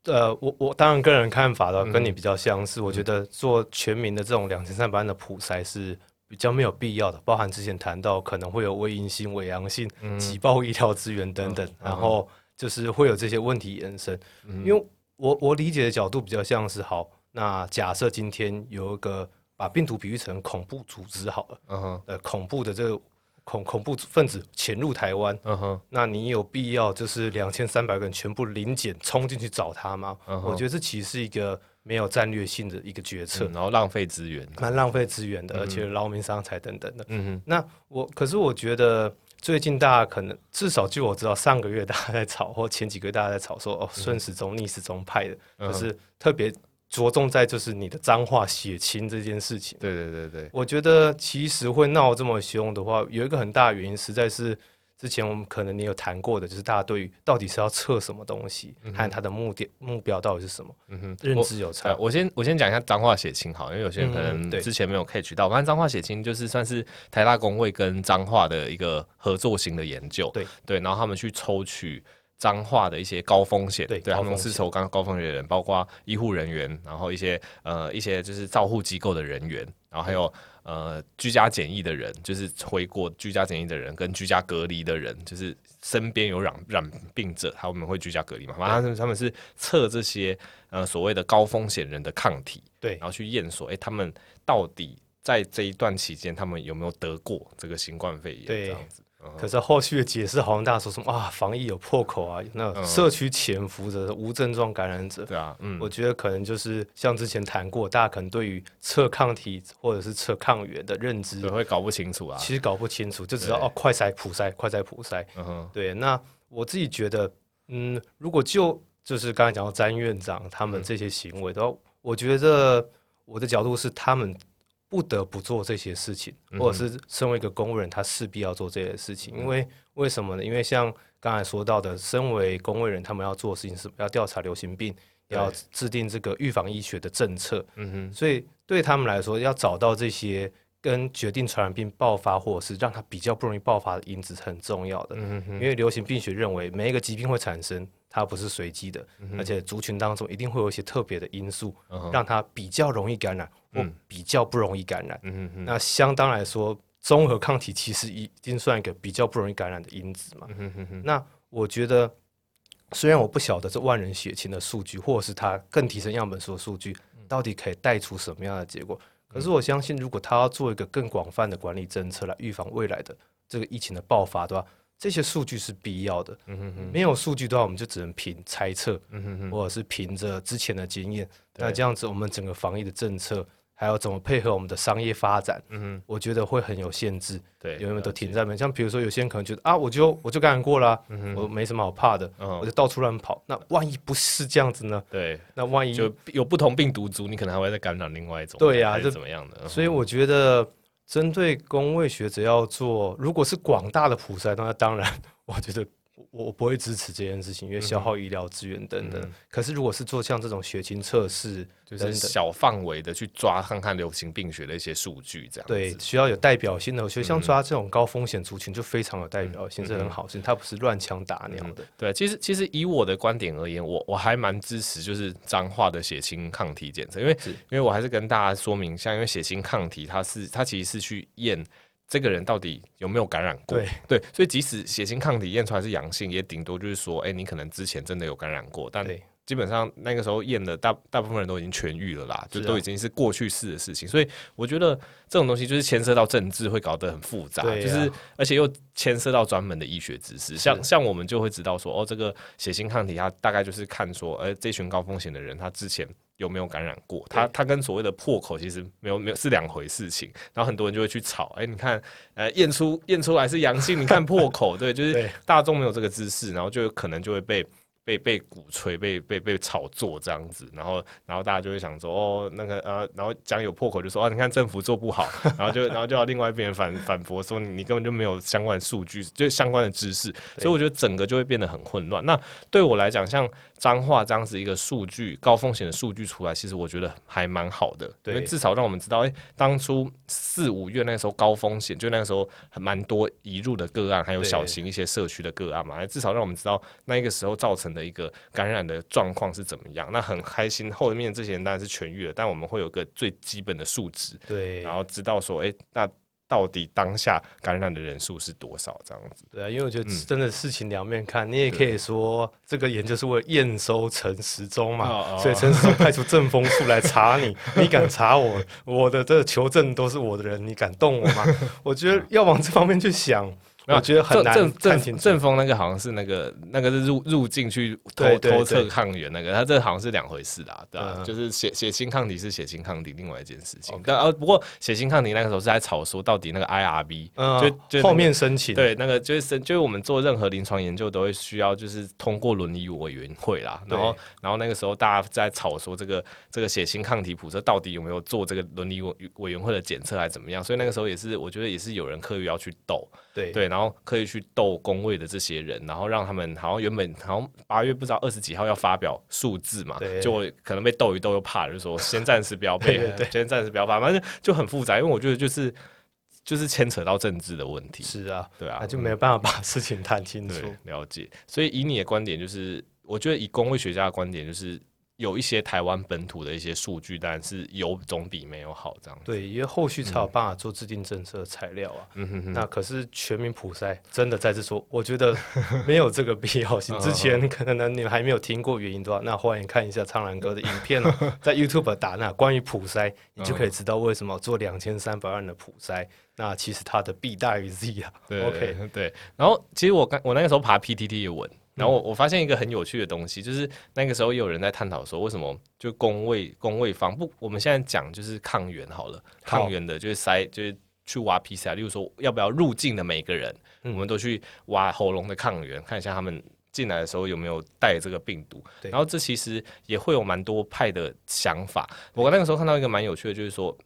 呃，我我当然个人看法的跟你比较相似，嗯、我觉得做全民的这种两千三百万的普筛是。比较没有必要的，包含之前谈到可能会有微阴性、伪阳性、挤爆医疗资源等等，然后就是会有这些问题延伸。因为我我理解的角度比较像是，好，那假设今天有一个把病毒比喻成恐怖组织好了，呃，恐怖的这个恐恐怖分子潜入台湾，嗯哼那你有必要就是两千三百个人全部临检冲进去找他吗？我觉得这其实是一个。没有战略性的一个决策，嗯、然后浪费资源，蛮浪费资源的，嗯、而且劳民伤财等等的。嗯哼，那我可是我觉得最近大家可能至少据我知道，上个月大家在吵，或前几个月大家在吵说，哦顺时钟逆时钟派的，可是特别着重在就是你的脏话血亲这件事情。对对对对，我觉得其实会闹这么凶的话，有一个很大的原因实在是。之前我们可能你有谈过的，就是大家对于到底是要测什么东西，还有它的目的目标到底是什么，嗯、哼认知有差。我，我先我先讲一下脏话血清好，因为有些人可能之前没有 catch 到，反正脏话血清就是算是台大工会跟脏话的一个合作型的研究，对对，然后他们去抽取脏话的一些高风险，对，对他们是抽高高风险的人，包括医护人员，然后一些呃一些就是照护机构的人员，然后还有。呃，居家检疫的人，就是回国居家检疫的人，跟居家隔离的人，就是身边有染染病者，他们会居家隔离嘛？反正他们是测这些呃所谓的高风险人的抗体，对，然后去验说，哎、欸，他们到底在这一段期间，他们有没有得过这个新冠肺炎？对，这样子。可是后续的解释好像大家说什么啊，防疫有破口啊，那社区潜伏着无症状感染者。对啊，嗯，我觉得可能就是像之前谈过，大家可能对于测抗体或者是测抗原的认知，会搞不清楚啊。其实搞不清楚，就知道哦，快筛普筛，快筛普筛。嗯哼，对。那我自己觉得，嗯，如果就就是刚才讲到詹院长他们这些行为的话，我觉得我的角度是他们不得不做这些事情，或者是身为一个公务员，他势必要做这些事情。因为为什么呢？因为像刚才说到的，身为公务员，他们要做的事情是要调查流行病，要制定这个预防医学的政策。嗯哼，所以对他们来说，要找到这些。跟决定传染病爆发，或者是让它比较不容易爆发的因子是很重要的。嗯哼，因为流行病学认为，每一个疾病会产生，它不是随机的，而且族群当中一定会有一些特别的因素，嗯、让它比较容易感染，或比较不容易感染。那相当来说，综合抗体其实已经算一个比较不容易感染的因子嘛。嗯哼，那我觉得，虽然我不晓得这万人血清的数据，或者是它更提升样本数的数据，到底可以带出什么样的结果。可是我相信，如果他要做一个更广泛的管理政策来预防未来的这个疫情的爆发的话，这些数据是必要的。嗯哼哼，没有数据的话，我们就只能凭猜测，嗯哼哼，或者是凭着之前的经验。那这样子，我们整个防疫的政策。还有怎么配合我们的商业发展？嗯哼，我觉得会很有限制。对，因为都停在那边。像比如说，有些人可能觉得啊，我就我就感染过了，我没什么好怕的，我就到处乱跑。那万一不是这样子呢？对，那万一就有不同病毒株，你可能还会再感染另外一种。对呀，是怎么样的？所以我觉得，针对公卫学者要做，如果是广大的普筛，那当然，我觉得。我不会支持这件事情，因为消耗医疗资源等等。可是如果是做像这种血清测试，就是小范围的去抓看看流行病学的一些数据，这样对，需要有代表性的。我觉得像抓这种高风险族群就非常有代表性，是、嗯、很好事。它不是乱枪打鸟的。对，其实其实以我的观点而言，我我还蛮支持就是脏化的血清抗体检测，因为因为我还是跟大家说明，一下因为血清抗体它是它其实是去验。这个人到底有没有感染过？对对，所以即使血清抗体验出来是阳性，也顶多就是说，哎，你可能之前真的有感染过，但基本上那个时候验的大大部分人都已经痊愈了啦，就都已经是过去式的事情。所以我觉得这种东西就是牵涉到政治，会搞得很复杂，就是而且又牵涉到专门的医学知识。像像我们就会知道说，哦，这个血清抗体它大概就是看说，哎，这群高风险的人他之前。有没有感染过？它它跟所谓的破口其实没有没有是两回事情。然后很多人就会去吵，哎、欸，你看，呃，验出验出来是阳性，你看破口，对，就是大众没有这个知识，然后就可能就会被。被被鼓吹，被被被炒作这样子，然后然后大家就会想说，哦，那个呃，然后讲有破口就说，哦，你看政府做不好，然后就然后就要另外一边反反驳说，你根本就没有相关的数据，就相关的知识，所以我觉得整个就会变得很混乱。那对我来讲，像彰化这样子一个数据高风险的数据出来，其实我觉得还蛮好的，因为至少让我们知道，哎，当初四五月那时候高风险，就那个时候还蛮多移入的个案，还有小型一些社区的个案嘛，至少让我们知道那个时候造成的一个感染的状况是怎么样？那很开心，后面这些人当然是痊愈了，但我们会有个最基本的数值，对，然后知道说，哎、欸，那到底当下感染的人数是多少？这样子，对啊，因为我觉得真的事情两面看，嗯、你也可以说这个研究是为了验收陈时中嘛，哦哦所以陈时中派出政风处来查你，你敢查我，我的这个求证都是我的人，你敢动我吗？我觉得要往这方面去想。我觉得很难看清楚。正风那个好像是那个那个是入入境去偷偷测抗原那个，他这好像是两回事啦，对吧？就是血血清抗体是血清抗体另外一件事情。但呃，不过血清抗体那个时候是在吵说到底那个 IRB，就就后面申请对那个就是申就是我们做任何临床研究都会需要就是通过伦理委员会啦，然后然后那个时候大家在吵说这个这个血清抗体普测到底有没有做这个伦理委委员会的检测还怎么样？所以那个时候也是我觉得也是有人刻意要去斗，对对。然后可以去斗工位的这些人，然后让他们好像原本好像八月不知道二十几号要发表数字嘛，对就可能被斗一斗又怕了，就说先暂时不要被，先暂时不要发，反正就很复杂，因为我觉得就是就是牵扯到政治的问题。是啊，对啊，那就没有办法把事情谈清楚。了解，所以以你的观点，就是我觉得以工位学家的观点，就是。有一些台湾本土的一些数据，但是有总比没有好这样。对，因为后续才有办法做制定政策的材料啊。嗯哼哼。那可是全民普筛，真的再次说，我觉得没有这个必要性。之前可能你们还没有听过原因的话，那欢迎看一下苍兰哥的影片哦，在 YouTube 打那关于普筛，你就可以知道为什么做两千三百万的普筛，那其实它的弊大于 Z 啊。对，OK，对。然后其实我刚我那个时候爬 PTT 也问。然后我我发现一个很有趣的东西，就是那个时候也有人在探讨说，为什么就公位公位方不，我们现在讲就是抗原好了，抗原的就是筛就是去挖 PCR，例如说要不要入境的每个人，我们都去挖喉咙的抗原，看一下他们进来的时候有没有带这个病毒？然后这其实也会有蛮多派的想法。我那个时候看到一个蛮有趣的，就是说。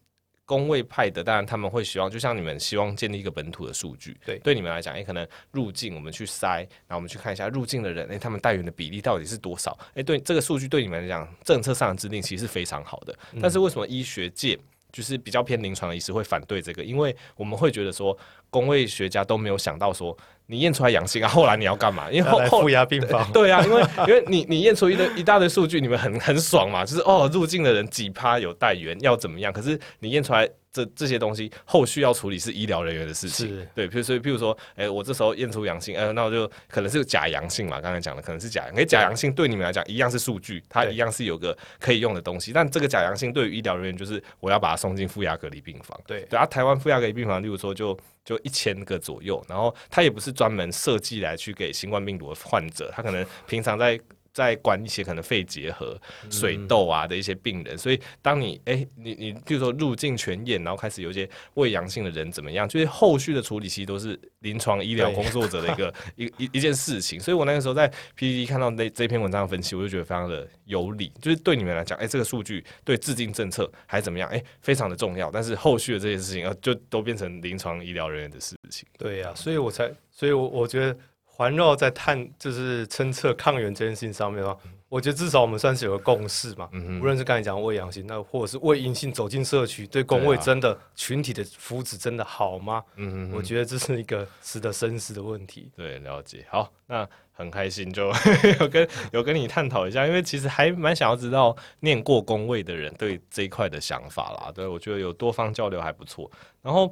公卫派的，当然他们会希望，就像你们希望建立一个本土的数据，对，对你们来讲，也可能入境我们去筛，然后我们去看一下入境的人，诶，他们带源的比例到底是多少？诶，对这个数据对你们来讲，政策上的制定其实是非常好的。但是为什么医学界就是比较偏临床的医师会反对这个？因为我们会觉得说，公卫学家都没有想到说。你验出来阳性啊，后来你要干嘛？因为后后负压病房，对啊，因为因为你你验出一堆一大堆数据，你们很很爽嘛，就是哦入境的人几趴有带源要怎么样？可是你验出来这这些东西，后续要处理是医疗人员的事情，是。对，比如说譬如说，哎、欸，我这时候验出阳性，呃，那我就可能是假阳性嘛，刚才讲的可能是假阳，因为假阳性对你们来讲一样是数据，它一样是有个可以用的东西，但这个假阳性对于医疗人员就是我要把它送进负压隔离病房，对。对啊，台湾负压隔离病房，例如说就。就一千个左右，然后它也不是专门设计来去给新冠病毒的患者，他可能平常在。在管一些可能肺结核、水痘啊的一些病人，嗯、所以当你哎、欸，你你比如说入境全验，然后开始有一些胃阳性的人怎么样，就是后续的处理其实都是临床医疗工作者的一个 一一一件事情。所以我那个时候在 PPT 看到那这篇文章的分析，我就觉得非常的有理，就是对你们来讲，哎、欸，这个数据对制定政策还是怎么样，哎、欸，非常的重要。但是后续的这些事情，就都变成临床医疗人员的事情。对呀、啊，所以我才，所以我我觉得。环绕在探就是侦测抗原这件事情上面的话，我觉得至少我们算是有个共识嘛。嗯无论是刚才讲未阳性，那或者是未阴性走进社区，对工位真的群体的福祉真的好吗？嗯，我觉得这是一个值得深思的问题。对，了解。好，那很开心就 有跟有跟你探讨一下，因为其实还蛮想要知道念过工位的人对这一块的想法啦。对，我觉得有多方交流还不错。然后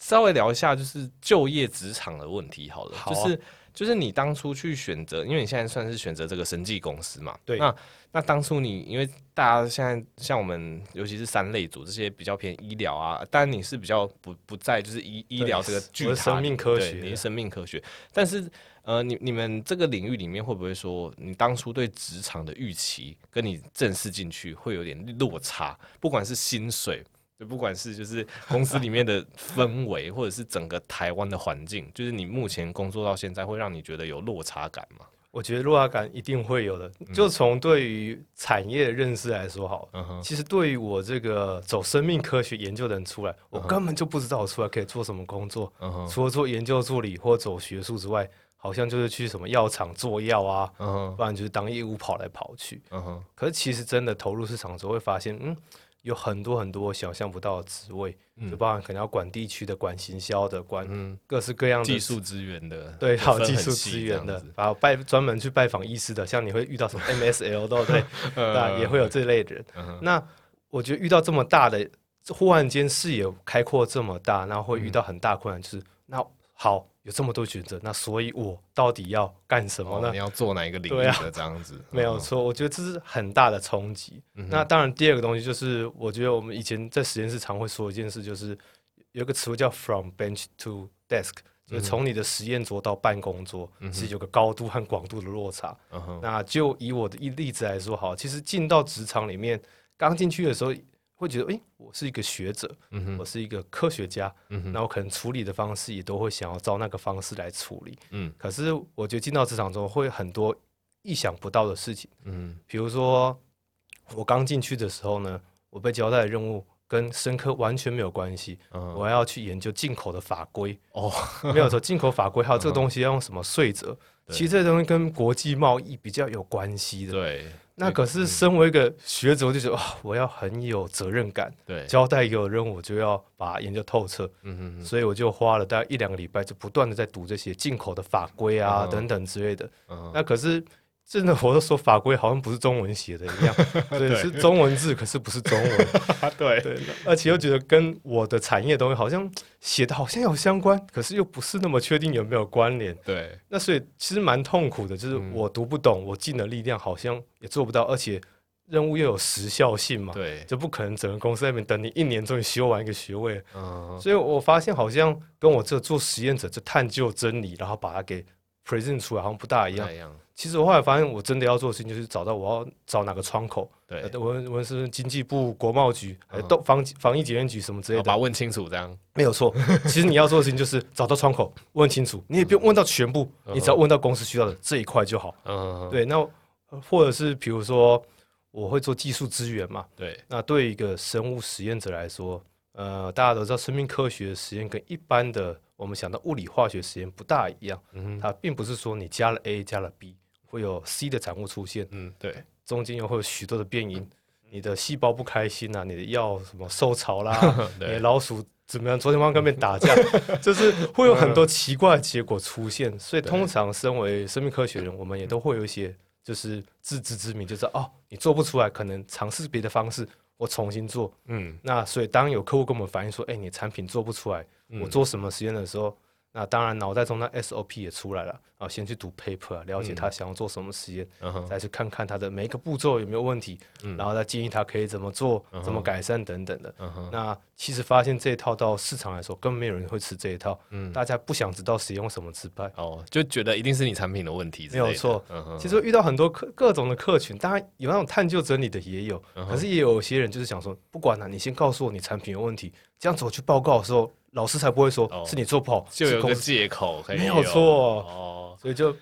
稍微聊一下就是就业职场的问题好了，好啊，就是。就是你当初去选择，因为你现在算是选择这个生技公司嘛。对。那那当初你，因为大家现在像我们，尤其是三类组这些比较偏医疗啊，当然你是比较不不在就是医医疗这个巨塔，生命科学，你是生命科学。但是呃，你你们这个领域里面会不会说，你当初对职场的预期跟你正式进去会有点落差？不管是薪水。就不管是就是公司里面的氛围，或者是整个台湾的环境，就是你目前工作到现在，会让你觉得有落差感吗？我觉得落差感一定会有的。就从对于产业认识来说，好，嗯，其实对于我这个走生命科学研究的人出来，我根本就不知道我出来可以做什么工作。嗯，除了做研究助理或走学术之外，好像就是去什么药厂做药啊，嗯，不然就是当业务跑来跑去。嗯，可是其实真的投入市场之后，会发现，嗯。有很多很多想象不到的职位，嗯、就包含可能要管地区的、管行销的、管各式各样的技术资源的，对，还有技术资源的，然后拜专门去拜访医师的，像你会遇到什么 MSL 对不对？那也会有这类的人。嗯、那我觉得遇到这么大的，忽然间视野开阔这么大，然后会遇到很大困难，就是那好。有这么多选择，那所以我到底要干什么呢？哦、你要做哪一个领域的、啊、这样子？没有错，我觉得这是很大的冲击。嗯、那当然，第二个东西就是，我觉得我们以前在实验室常会说一件事，就是有一个词汇叫 “from bench to desk”，就是从你的实验桌到办公桌，嗯、其实有个高度和广度的落差。嗯、那就以我的一例子来说，好，其实进到职场里面，刚进去的时候。会觉得，诶、欸，我是一个学者，嗯、哼我是一个科学家，那我可能处理的方式也都会想要照那个方式来处理。嗯，可是我觉得进到职场中会很多意想不到的事情。嗯，比如说我刚进去的时候呢，我被交代的任务跟生科完全没有关系，嗯、我还要去研究进口的法规。哦，没有错，进口法规还有这个东西要用什么税则，嗯、其实这东西跟国际贸易比较有关系的。对。那可是身为一个学者，我就觉得哇，我要很有责任感。对，交代给我任务，我就要把它研究透彻。所以我就花了大概一两个礼拜，就不断的在读这些进口的法规啊等等之类的。嗯。那可是。真的，我都说法规好像不是中文写的一样，对，是中文字，可是不是中文，对。对，而且又觉得跟我的产业东西好像写的好像有相关，可是又不是那么确定有没有关联，对，那所以其实蛮痛苦的，就是我读不懂，我尽了力量好像也做不到，而且任务又有时效性嘛，对，就不可能整个公司那边等你一年终于修完一个学位，嗯，所以我发现好像跟我这做实验者就探究真理，然后把它给。present 出来好像不大一样。其实我后来发现，我真的要做的事情就是找到我要找哪个窗口。对，无论是经济部、国贸局、都防防疫检验局什么之类的，把它问清楚，这样没有错。其实你要做的事情就是找到窗口，问清楚。你也不用问到全部，你只要问到公司需要的这一块就好。嗯，对。那或者是比如说，我会做技术支援嘛？对。那对一个生物实验者来说，呃，大家都知道，生命科学的实验跟一般的我们想到物理化学实验不大一样。嗯，它并不是说你加了 A 加了 B。会有 C 的产物出现，嗯，对，中间又会有许多的变因，你的细胞不开心啊，你的药什么受潮啦，你的老鼠怎么样？昨天晚上跟别人打架，就是会有很多奇怪的结果出现。所以通常身为生命科学人，我们也都会有一些就是自知之明，就是哦，你做不出来，可能尝试别的方式，我重新做。嗯，那所以当有客户跟我们反映说，哎，你的产品做不出来，我做什么实验的时候。那当然，脑袋中的 SOP 也出来了啊！先去读 paper 啊，了解他想要做什么实验，嗯、再去看看他的每一个步骤有没有问题，嗯、然后再建议他可以怎么做、嗯、怎么改善等等的。嗯、那其实发现这一套到市场来说，根本没有人会吃这一套。嗯、大家不想知道使用什么失败哦，就觉得一定是你产品的问题。没有错，嗯、其实遇到很多客各种的客群，当然有那种探究真理的也有，嗯、可是也有些人就是想说，不管了、啊，你先告诉我你产品有问题，这样子我去报告的时候。老师才不会说是你做不好，就有个借口，没有错。哦。所以就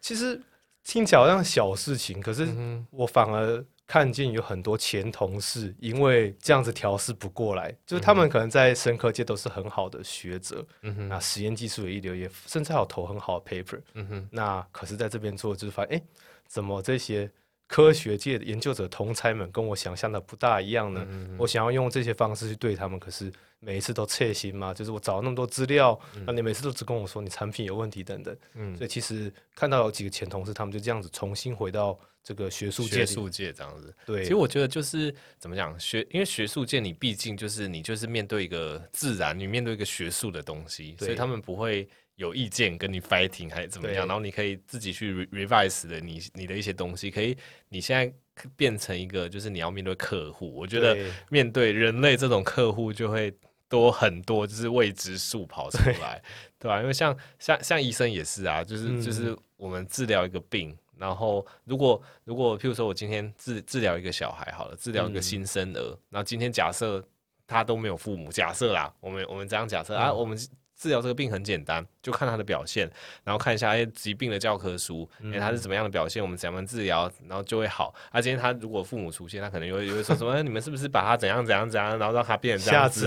其实听起来好像小事情，可是我反而看见有很多前同事因为这样子调试不过来，就是他们可能在生科界都是很好的学者，嗯哼，那实验技术也一流，也甚至还有投很好的 paper，嗯哼，那可是在这边做就是发现，哎，怎么这些科学界的研究者同侪们跟我想象的不大一样呢？我想要用这些方式去对他们，可是。每一次都切心嘛，就是我找了那么多资料，那、嗯、你每次都只跟我说你产品有问题等等，嗯，所以其实看到有几个前同事，他们就这样子重新回到这个学术界，学术界这样子。对，其实我觉得就是怎么讲学，因为学术界你毕竟就是你就是面对一个自然，你面对一个学术的东西，所以他们不会有意见跟你 fighting 还是怎么样，然后你可以自己去 revise 的你你的一些东西，可以你现在变成一个就是你要面对客户，我觉得面对人类这种客户就会。多很多，就是未知数跑出来，对吧？因为像像像医生也是啊，就是就是我们治疗一个病，然后如果如果譬如说我今天治治疗一个小孩好了，治疗一个新生儿，然后今天假设他都没有父母，假设啦，我们我们这样假设啊，我们。治疗这个病很简单，就看他的表现，然后看一下哎疾病的教科书，哎他是怎么样的表现，我们怎么治疗，然后就会好。啊，今天他如果父母出现，他可能又会又会说什么？你们是不是把他怎样怎样怎样，然后让他变成这样子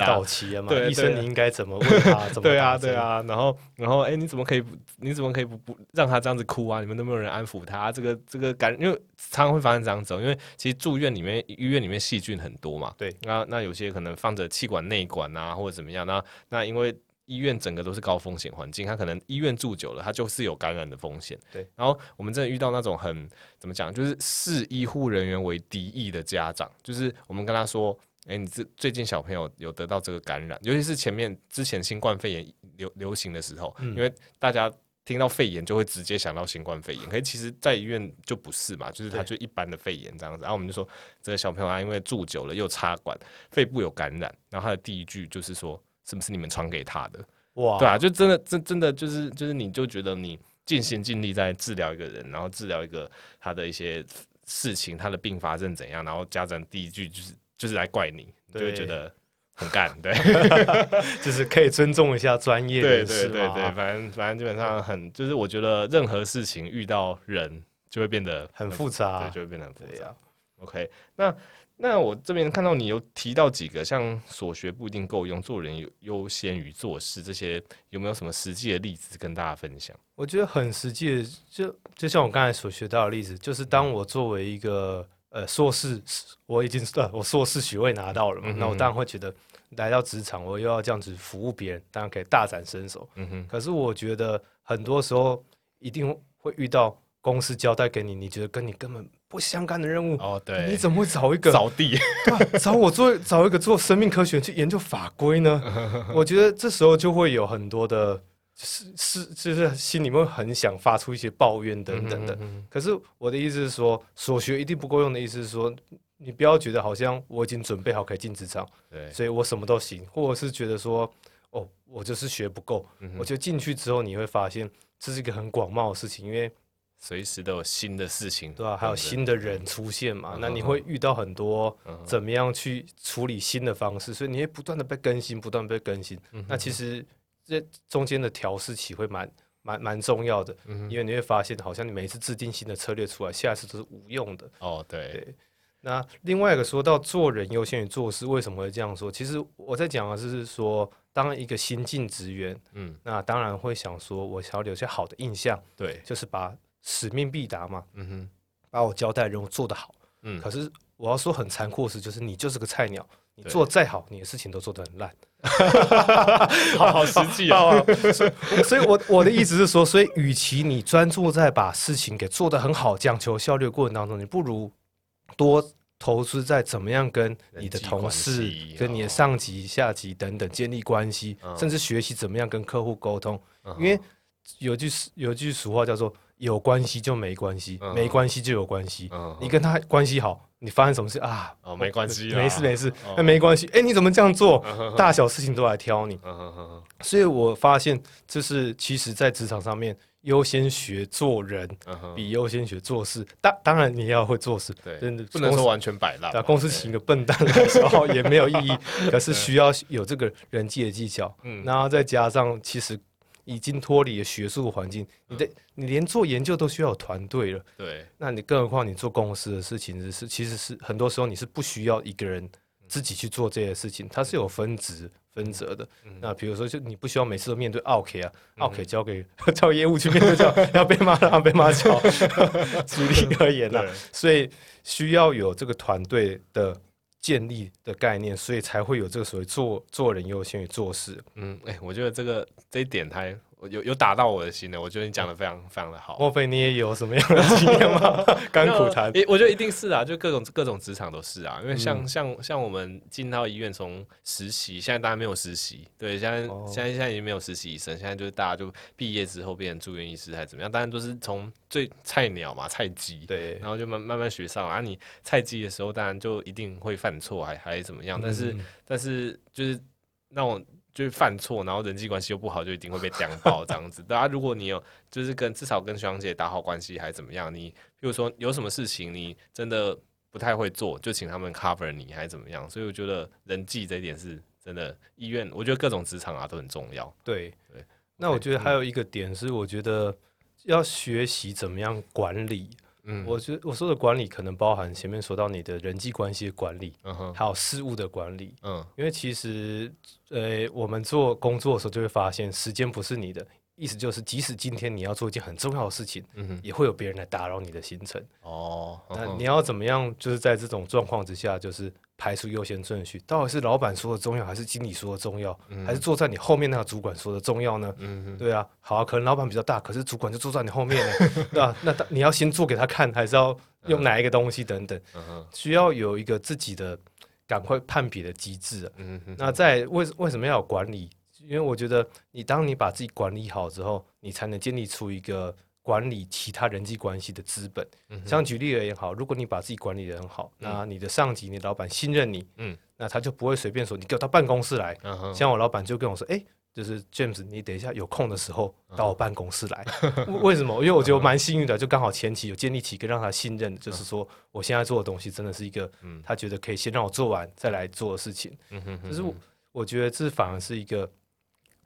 对，医生你应该怎么问他？怎么对啊对啊，然后然后哎你怎么可以你怎么可以不不让他这样子哭啊？你们都没有人安抚他，这个这个感因为常常会发生这样子，因为其实住院里面医院里面细菌很多嘛，对，那那有些可能放着气管内管啊或者怎么样，那那因为。医院整个都是高风险环境，他可能医院住久了，他就是有感染的风险。对，然后我们真的遇到那种很怎么讲，就是视医护人员为敌意的家长，就是我们跟他说：“哎，你这最近小朋友有得到这个感染，尤其是前面之前新冠肺炎流流行的时候，嗯、因为大家听到肺炎就会直接想到新冠肺炎，可是其实在医院就不是嘛，就是他就一般的肺炎这样子。然后我们就说，这个小朋友啊，因为住久了又插管，肺部有感染，然后他的第一句就是说。”是不是你们传给他的？哇，对啊，就真的真真的就是就是，你就觉得你尽心尽力在治疗一个人，然后治疗一个他的一些事情，他的并发症怎样，然后家长第一句就是就是来怪你，对就会觉得很干，对，就是可以尊重一下专业人士，对对对对，反正反正基本上很，就是我觉得任何事情遇到人就会变得很复杂，对，就会变得很复杂。OK，那。那我这边看到你有提到几个，像所学不一定够用，做人优先于做事这些，有没有什么实际的例子跟大家分享？我觉得很实际的，就就像我刚才所学到的例子，就是当我作为一个呃硕士，我已经呃我硕士学位拿到了嘛，那、嗯、我当然会觉得来到职场，我又要这样子服务别人，当然可以大展身手。嗯哼。可是我觉得很多时候一定会遇到公司交代给你，你觉得跟你根本。不相干的任务哦，对，你怎么会找一个扫地？对，找我做找一个做生命科学去研究法规呢？我觉得这时候就会有很多的，是是，就是心里面很想发出一些抱怨等等的。嗯哼嗯哼，可是我的意思是说，所学一定不够用的意思是说，你不要觉得好像我已经准备好可以进职场，对，所以我什么都行，或者是觉得说。哦，我就是学不够。嗯、我觉得进去之后，你会发现这是一个很广袤的事情，因为随时都有新的事情，对吧、啊？还有新的人出现嘛，嗯、那你会遇到很多怎么样去处理新的方式，所以你会不断的被更新，不断被更新。嗯、那其实这中间的调试期会蛮蛮蛮重要的，嗯、因为你会发现，好像你每一次制定新的策略出来，下一次都是无用的。哦，对。对那另外一个说到做人优先于做事，为什么会这样说？其实我在讲的是说，当一个新进职员，嗯，那当然会想说，我想要留下好的印象，对，就是把使命必达嘛，嗯哼，把我交代任务做得好，嗯。可是我要说很残酷的事，就是你就是个菜鸟，你做再好，你的事情都做得很烂 好好实际啊。所以，所以我我的意思是说，所以与其你专注在把事情给做得很好，讲求效率的过程当中，你不如。多投资在怎么样跟你的同事、跟你的上级、下级等等建立关系，哦、甚至学习怎么样跟客户沟通。嗯、因为有句有句俗话叫做“有关系就没关系，嗯、没关系就有关系”嗯。你跟他关系好，你发生什么事啊？哦，没关系，没事没事，那、哦、没关系。哎、欸，你怎么这样做？嗯、大小事情都来挑你。嗯嗯、所以我发现，就是其实，在职场上面。优先学做人，比优先学做事。当当然你要会做事，对，真的不能说完全摆烂。公司请个笨蛋的时候也没有意义，可是需要有这个人际的技巧。嗯，然后再加上，其实已经脱离了学术环境，你的你连做研究都需要有团队了。对，那你更何况你做公司的事情是，其实是很多时候你是不需要一个人自己去做这些事情，它是有分职。分责的，那比如说，就你不需要每次都面对 OK 啊，，OK 交给 交业务去面对，叫 要被骂让被骂叫，举例而言啊，所以需要有这个团队的建立的概念，所以才会有这个所谓做做人优先于做事。嗯，哎，我觉得这个这一点还它。有有打到我的心的，我觉得你讲的非常非常的好。莫非你也有什么样的经验吗？甘苦谈，我觉得一定是啊，就各种各种职场都是啊，因为像、嗯、像像我们进到医院从实习，现在大家没有实习，对，现在、哦、现在现在已经没有实习医生，现在就是大家就毕业之后变成住院医师还是怎么样，当然都是从最菜鸟嘛，菜鸡，对，然后就慢慢慢学上啊。你菜鸡的时候，当然就一定会犯错，还还怎么样，但是、嗯、但是就是那种。就是犯错，然后人际关系又不好，就一定会被刁爆这样子。大家如果你有，就是跟至少跟学长姐打好关系，还是怎么样？你比如说有什么事情你真的不太会做，就请他们 cover 你，还是怎么样？所以我觉得人际这一点是真的。医院，我觉得各种职场啊都很重要。对对。那我觉得还有一个点是，我觉得要学习怎么样管理。嗯，我觉得我说的管理可能包含前面说到你的人际关系的管理，嗯哼，还有事务的管理，嗯，因为其实，呃，我们做工作的时候就会发现，时间不是你的。意思就是，即使今天你要做一件很重要的事情，嗯，也会有别人来打扰你的行程。哦，那你要怎么样？就是在这种状况之下，就是排出优先顺序，到底是老板说的重要，还是经理说的重要，嗯、还是坐在你后面那个主管说的重要呢？嗯，对啊，好啊，可能老板比较大，可是主管就坐在你后面呢，对吧、啊？那你要先做给他看，还是要用哪一个东西等等？嗯，需要有一个自己的赶快判别的机制啊。嗯，那在为为什么要有管理？因为我觉得，你当你把自己管理好之后，你才能建立出一个管理其他人际关系的资本。嗯、像举例而言，好，如果你把自己管理的很好，嗯、那你的上级、你的老板信任你，嗯，那他就不会随便说你给我到办公室来。嗯、像我老板就跟我说，哎、欸，就是 James，你等一下有空的时候到我办公室来。嗯、为什么？因为我觉得蛮幸运的，就刚好前期有建立起一个让他信任，就是说我现在做的东西真的是一个，他觉得可以先让我做完再来做的事情。嗯哼，就是我我觉得这反而是一个。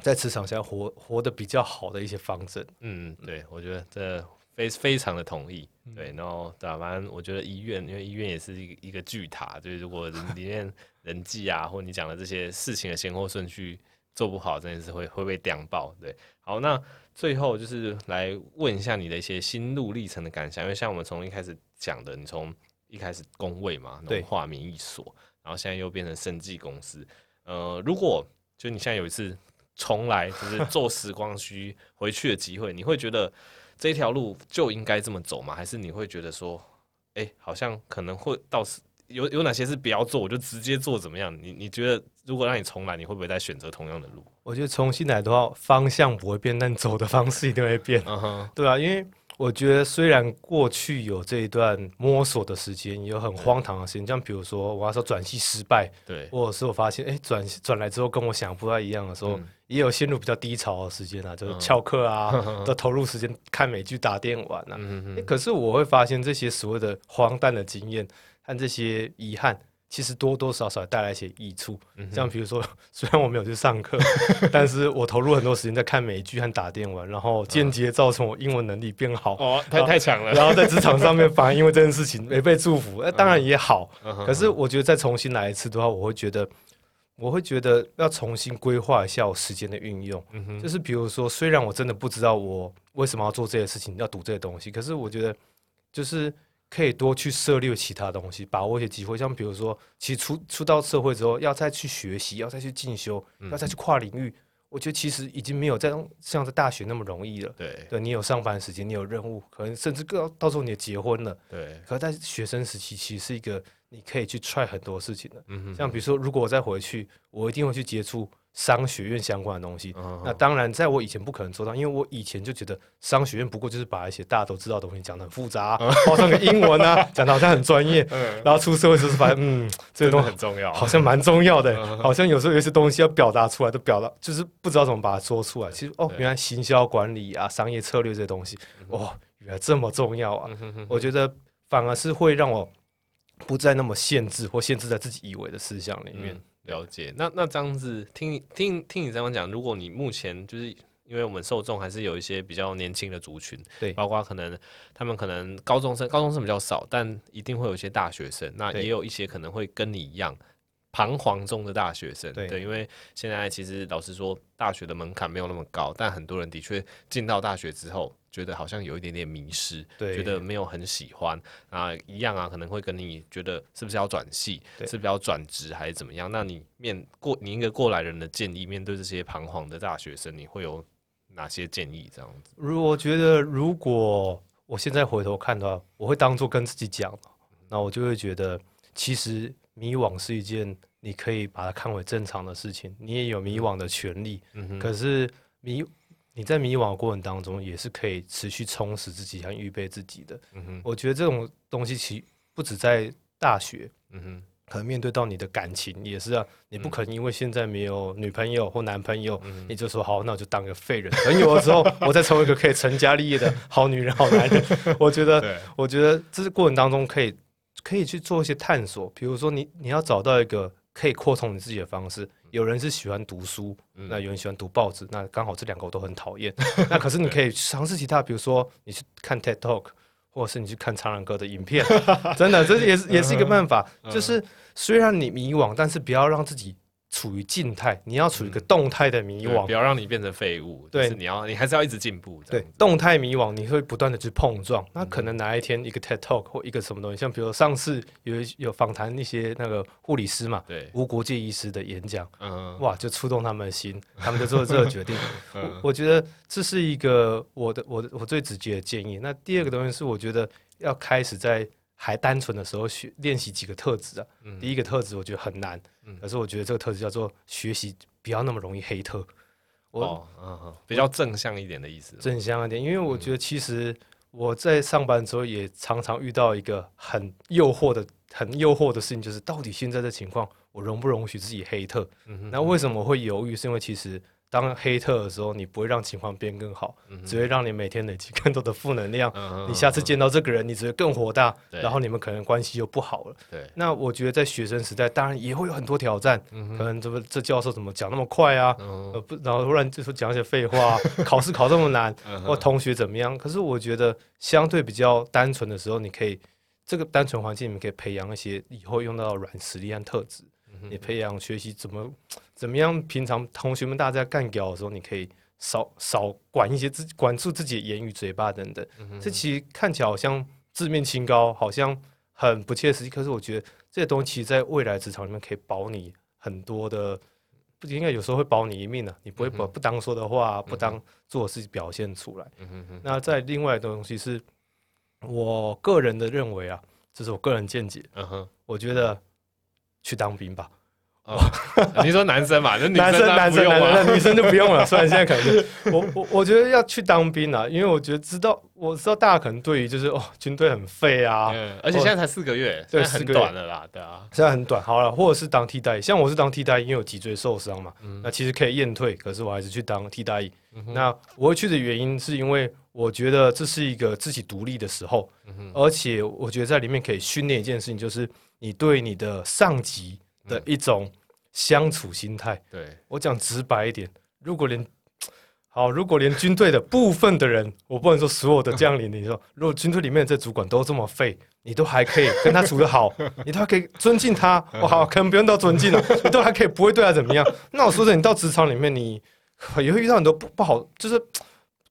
在职场下活活得比较好的一些方针，嗯，对，我觉得这非非常的同意，对，然后对，反正我觉得医院，因为医院也是一个一个巨塔，就是如果里面 人际啊，或你讲的这些事情的先后顺序做不好，真的是会会被电爆，对。好，那最后就是来问一下你的一些心路历程的感想，因为像我们从一开始讲的，你从一开始工位嘛，对，化名一所，然后现在又变成生技公司，呃，如果就你现在有一次。重来就是坐时光机回去的机会，你会觉得这条路就应该这么走吗？还是你会觉得说，哎、欸，好像可能会到时有有哪些是不要做，我就直接做怎么样？你你觉得如果让你重来，你会不会再选择同样的路？我觉得重新来的话，方向不会变，但走的方式一定会变。对啊，因为我觉得虽然过去有这一段摸索的时间，也有很荒唐的时间，像比如说我要说转系失败，对，或者是我发现哎转转来之后跟我想不太一样的时候，嗯、也有陷入比较低潮的时间啊，就是翘课啊，都、嗯、投入时间看美剧、打电玩啊。可是我会发现这些所谓的荒诞的经验和这些遗憾。其实多多少少带来一些益处，像比如说，虽然我没有去上课，但是我投入很多时间在看美剧和打电玩，然后间接造成我英文能力变好。哦，太太强了。然后在职场上面，反而因为这件事情没被祝福，那当然也好。可是我觉得再重新来一次的话，我会觉得，我会觉得要重新规划一下我时间的运用。就是比如说，虽然我真的不知道我为什么要做这些事情，要读这些东西，可是我觉得就是。可以多去涉猎其他东西，把握一些机会。像比如说，其实出出到社会之后，要再去学习，要再去进修，嗯，要再去跨领域。我觉得其实已经没有在像在大学那么容易了。对，对你有上班时间，你有任务，可能甚至到到时候你也结婚了。对，可是在学生时期，其实是一个你可以去 try 很多事情的。嗯哼，像比如说，如果我再回去，我一定会去接触。商学院相关的东西，那当然在我以前不可能做到，因为我以前就觉得商学院不过就是把一些大家都知道的东西讲的很复杂，包上个英文啊，讲的好像很专业，然后出社会时候发现，嗯，这个东西很重要，好像蛮重要的，好像有时候有些东西要表达出来都表达，就是不知道怎么把它说出来。其实哦，原来行销管理啊、商业策略这些东西，哦，原来这么重要啊！我觉得反而是会让我不再那么限制或限制在自己以为的思想里面。了解，那那这样子听听听你这样讲，如果你目前就是因为我们受众还是有一些比较年轻的族群，对，包括可能他们可能高中生，高中生比较少，但一定会有一些大学生，那也有一些可能会跟你一样。彷徨中的大学生，对，对，因为现在其实老实说，大学的门槛没有那么高，但很多人的确进到大学之后，觉得好像有一点点迷失，对，觉得没有很喜欢啊，一样啊，可能会跟你觉得是不是要转系，是不是要转职还是怎么样？那你面过你一个过来人的建议，面对这些彷徨的大学生，你会有哪些建议？这样子，如我觉得，如果我现在回头看的话，我会当做跟自己讲，那我就会觉得，其实。迷惘是一件你可以把它看为正常的事情，你也有迷惘的权利。嗯、可是迷你在迷惘的过程当中，也是可以持续充实自己和预备自己的。嗯哼、我觉得这种东西其实不止在大学，嗯哼，可能面对到你的感情也是啊。你不可能因为现在没有女朋友或男朋友，嗯、你就说好，那我就当个废人。等有的时候，我再成为一个可以成家立业的好女人、好男人。我觉得，我觉得这是过程当中可以。可以去做一些探索，比如说你你要找到一个可以扩充你自己的方式。有人是喜欢读书，那有人喜欢读报纸，那刚好这两个我都很讨厌。那可是你可以尝试其他，比如说你去看 TED Talk，或者是你去看苍狼哥的影片，真的这也是也是一个办法。就是虽然你迷惘，但是不要让自己。处于静态，你要处于一个动态的迷惘，不要让你变成废物。对，你要，你还是要一直进步。对，动态迷惘，你会不断的去碰撞。那可能哪一天一个 TED Talk 或一个什么东西，像比如上次有有访谈一些那个护理师嘛，对，无国界医师的演讲，嗯，哇，就触动他们的心，他们就做了这个决定。我我觉得这是一个我的我的我最直接的建议。那第二个东西是，我觉得要开始在。还单纯的时候学练习几个特质啊、嗯，第一个特质我觉得很难、嗯，可是我觉得这个特质叫做学习不要那么容易黑特。我、哦嗯、比较正向一点的意思。正向一点，因为我觉得其实我在上班之后也常常遇到一个很诱惑的、很诱惑的事情，就是到底现在的情况我容不容许自己黑特、嗯？那为什么我会犹豫？是因为其实。当黑特的时候，你不会让情况变更好，嗯，只会让你每天累积更多的负能量，嗯。你下次见到这个人，你只会更火大，然后你们可能关系就不好了。对，那我觉得在学生时代，当然也会有很多挑战，嗯，可能这么这教授怎么讲那么快啊？呃，不，然后突然就说讲一些废话，考试考这么难，嗯，或同学怎么样？可是我觉得相对比较单纯的时候，你可以这个单纯环境里面可以培养一些以后用到的软实力和特质。你培养学习怎么怎么样？平常同学们大家干屌的时候，你可以少少管一些自管住自己的言语、嘴巴等等。这其实看起来好像字面清高，好像很不切实际。可是我觉得这些东西在未来职场里面可以保你很多的，不应该有时候会保你一命的。你不会把不当说的话、不当做的事情表现出来。那在另外的东西是我个人的认为啊，这是我个人见解。嗯哼我觉得。去当兵吧，你说男生嘛，那男生男生男生女生就不用了。虽然现在可能，我我我觉得要去当兵啊，因为我觉得知道我知道大家可能对于就是哦军队很废啊，而且现在才四个月，对，很短了啦，对啊，现在很短。好了，或者是当替代役，像我是当替代役，因为我脊椎受伤嘛，那其实可以验退，可是我还是去当替代役。那我会去的原因是因为我觉得这是一个自己独立的时候，而且我觉得在里面可以训练一件事情，就是你对你的上级的一种相处心态。对，我讲直白一点，如果连 好，如果连军队的部分的人，我不能说所有的将领，你说 如果军队里面的这主管都这么废，你都还可以跟他处得好，你都还可以尊敬他，我好，可能不用到尊敬了，你都还可以不会对他怎么样。那我说的，你到职场里面，你也会遇到很多不不好，就是。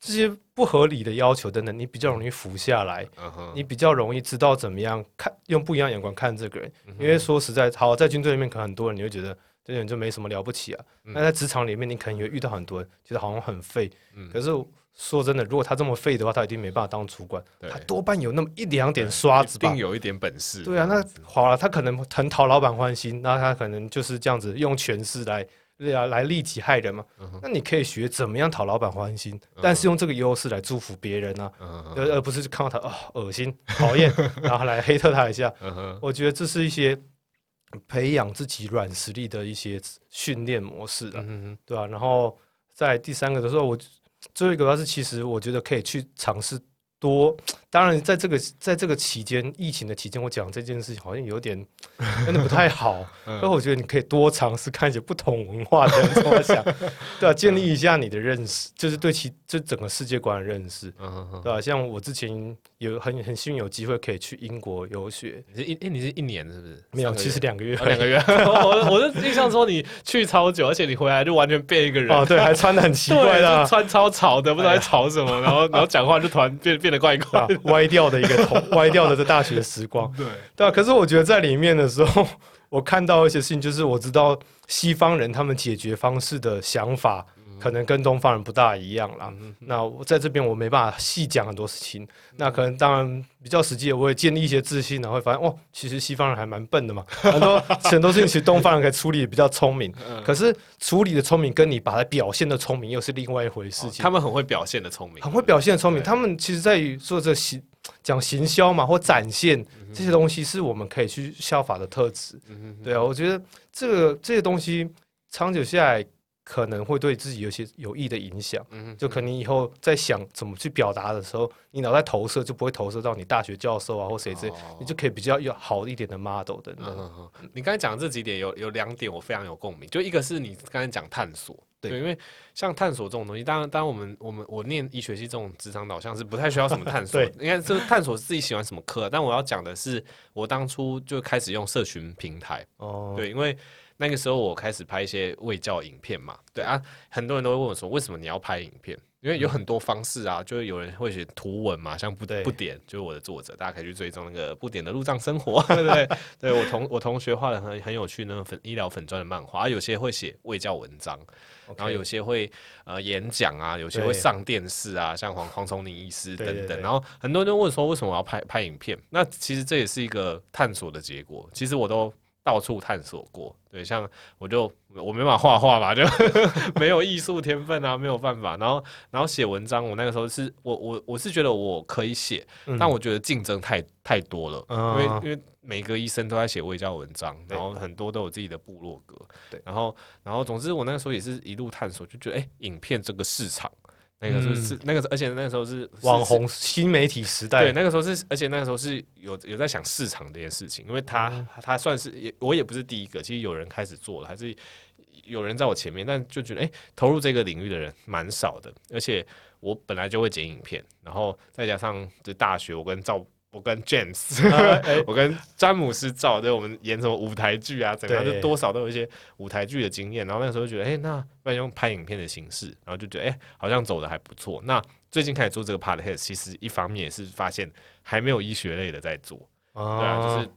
这些不合理的要求等等，你比较容易服下来，uh huh. 你比较容易知道怎么样看，用不一样的眼光看这个人。Uh huh. 因为说实在，好在军队里面，可能很多人你会觉得这人就没什么了不起啊。那、uh. 在职场里面，你可能也遇到很多人觉得好像很废。Uh huh. 可是说真的，如果他这么废的话，他一定没办法当主管。Uh. 他多半有那么一两点刷子吧，一定有一点本事。对啊，那好了，他可能很讨老板欢心，那他可能就是这样子用权势来。对啊，来利己害人嘛。Uh huh. 那你可以学怎么样讨老板欢心，uh. 但是用这个优势来祝福别人啊，而、uh. 而不是看到他啊恶心、讨厌，然后来黑特他一下。Uh. 我觉得这是一些培养自己软实力的一些训练模式的，uh. 对吧、啊？然后在第三个的时候，我最后一个是，其实我觉得可以去尝试。多，当然，在这个在这个期间，疫情的期间，我讲这件事情好像有点真的不太好。所以我觉得你可以多尝试看一些不同文化的人怎么想，对吧、啊？建立一下你的认识，就是对其这整个世界观的认识，对吧、啊？像我之前有很很幸运有机会可以去英国游学，你是一哎，你是一年是不是？没有，其实两个月，两个月。我我的印象说你去超久，而且你回来就完全变一个人。哦，对，还穿的很奇怪的，穿超潮的，不知道在吵什么，然后然后讲话就突然变变。变得怪怪，歪掉的一个头，歪掉的这大学时光，对对啊。可是我觉得在里面的时候，我看到一些事情，就是我知道西方人他们解决方式的想法。可能跟东方人不大一样啦。嗯、那我在这边我没办法细讲很多事情。嗯、那可能当然比较实际，我也建立一些自信，然后会发现，哦，其实西方人还蛮笨的嘛。很多很多事情其实东方人可以处理比较聪明。嗯、可是处理的聪明跟你把它表现的聪明又是另外一回事情。哦、他们很会表现的聪明，很会表现的聪明。他们其实在于做这行讲行销嘛，或展现这些东西，是我们可以去效法的特质。嗯、对啊，我觉得这个这些东西长久下来。可能会对自己有些有益的影响，嗯，就可能以后在想怎么去表达的时候，你脑袋投射就不会投射到你大学教授啊或谁之类，哦、你就可以比较有好一点的 model 等等。嗯、你刚才讲的这几点有有两点我非常有共鸣，就一个是你刚才讲探索，对，对，因为像探索这种东西，当然当然我们我们我念医学系这种职场导向是不太需要什么探索，对，应该是探索自己喜欢什么课。但我要讲的是，我当初就开始用社群平台，哦，对，因为。那个时候我开始拍一些卫教影片嘛，对啊，很多人都会问我说，为什么你要拍影片？因为有很多方式啊，就是有人会写图文嘛，像不对不点，就是我的作者，大家可以去追踪那个不点的路障生活，对不对？对我同我同学画的很很有趣那种粉医疗粉专的漫画，有些会写卫教文章，然后有些会呃演讲啊，有些会上电视啊，像黄黄崇宁医师等等，然后很多人都问说，为什么我要拍拍影片？那其实这也是一个探索的结果，其实我都。到处探索过，对，像我就我没办法画画嘛，就 没有艺术天分啊，没有办法。然后，然后写文章，我那个时候是我我我是觉得我可以写，嗯、但我觉得竞争太太多了，嗯、因为因为每个医生都在写卫教文章，然后很多都有自己的部落格，对，然后然后总之我那个时候也是一路探索，就觉得哎、欸，影片这个市场。那个时候是、嗯、那个，而且那个时候是网红新媒体时代。对，那个时候是，而且那个时候是有有在想市场这件事情，因为他、嗯、他算是也，我也不是第一个，其实有人开始做了，还是有人在我前面，但就觉得哎、欸，投入这个领域的人蛮少的，而且我本来就会剪影片，然后再加上这大学我跟赵。我跟 James，啊欸、我跟詹姆斯照，对，我们演什么舞台剧啊，怎样，就多少都有一些舞台剧的经验。然后那时候就觉得，哎、欸，那不然用拍影片的形式，然后就觉得，哎、欸，好像走的还不错。那最近开始做这个 Podcast，其实一方面也是发现还没有医学类的在做，啊对啊，就是。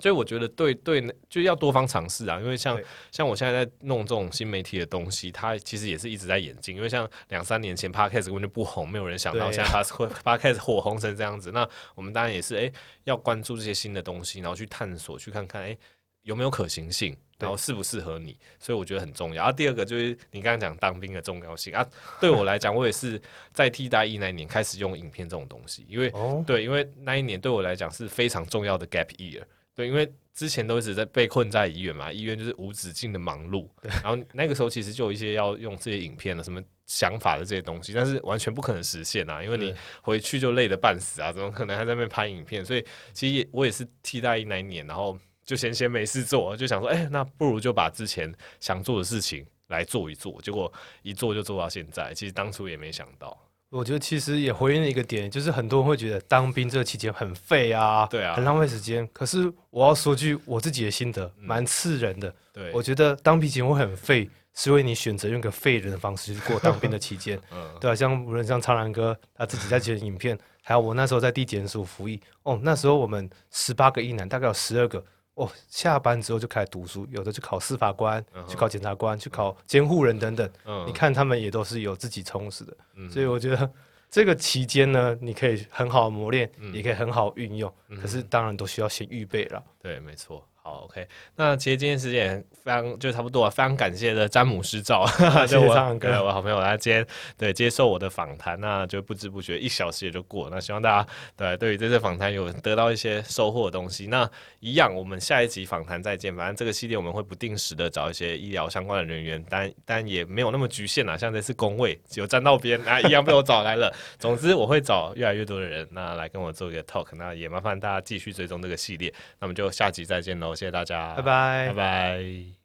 所以我觉得对对，就要多方尝试啊，因为像像我现在在弄这种新媒体的东西，它其实也是一直在演进。因为像两三年前 Podcast 根本就不红，没有人想到现在 Podcast 火红成这样子。那我们当然也是哎、欸，要关注这些新的东西，然后去探索，去看看哎、欸，有没有可行性，然后适不适合你，所以我觉得很重要。然啊，第二个就是你刚刚讲当兵的重要性啊，对我来讲，我也是在替代役那一年开始用影片这种东西，因为、哦、对，因为那一年对我来讲是非常重要的 gap year。对，因为之前都一直在被困在医院嘛，医院就是无止境的忙碌，然后那个时候其实就有一些要用这些影片的什么想法的这些东西，但是完全不可能实现啊，因为你回去就累得半死啊，怎么可能还在那边拍影片？所以其实也我也是替代役那一年，然后。就闲闲没事做，就想说，哎、欸，那不如就把之前想做的事情来做一做。结果一做就做到现在，其实当初也没想到。我觉得其实也回应了一个点，就是很多人会觉得当兵这个期间很废啊，对啊，很浪费时间。可是我要说句我自己的心得，蛮、嗯、刺人的。对，我觉得当兵期间会很废，是因为你选择用个废人的方式去过当兵的期间。嗯，对啊，像无论像苍兰哥他自己在剪影片，还有我那时候在地检署服役，哦，那时候我们十八个役男，大概有十二个。哦，下班之后就开始读书，有的去考司法官，嗯、去考检察官，去考监护人等等。嗯、你看他们也都是有自己充实的，嗯、所以我觉得这个期间呢，你可以很好磨练，嗯、也可以很好运用。嗯、可是当然都需要先预备了。对，没错。好，OK，那其实今天时间也非常就差不多了，非常感谢的詹姆斯赵，就我对我好朋友，他今天对接受我的访谈，那就不知不觉一小时也就过了。那希望大家对对于这次访谈有得到一些收获的东西。那一样，我们下一集访谈再见。反正这个系列我们会不定时的找一些医疗相关的人员，但但也没有那么局限啦。像这次工位有站到边啊，一样被我找来了。总之，我会找越来越多的人，那来跟我做一个 talk。那也麻烦大家继续追踪这个系列。那我们就下集再见喽。谢谢大家，拜拜，拜拜。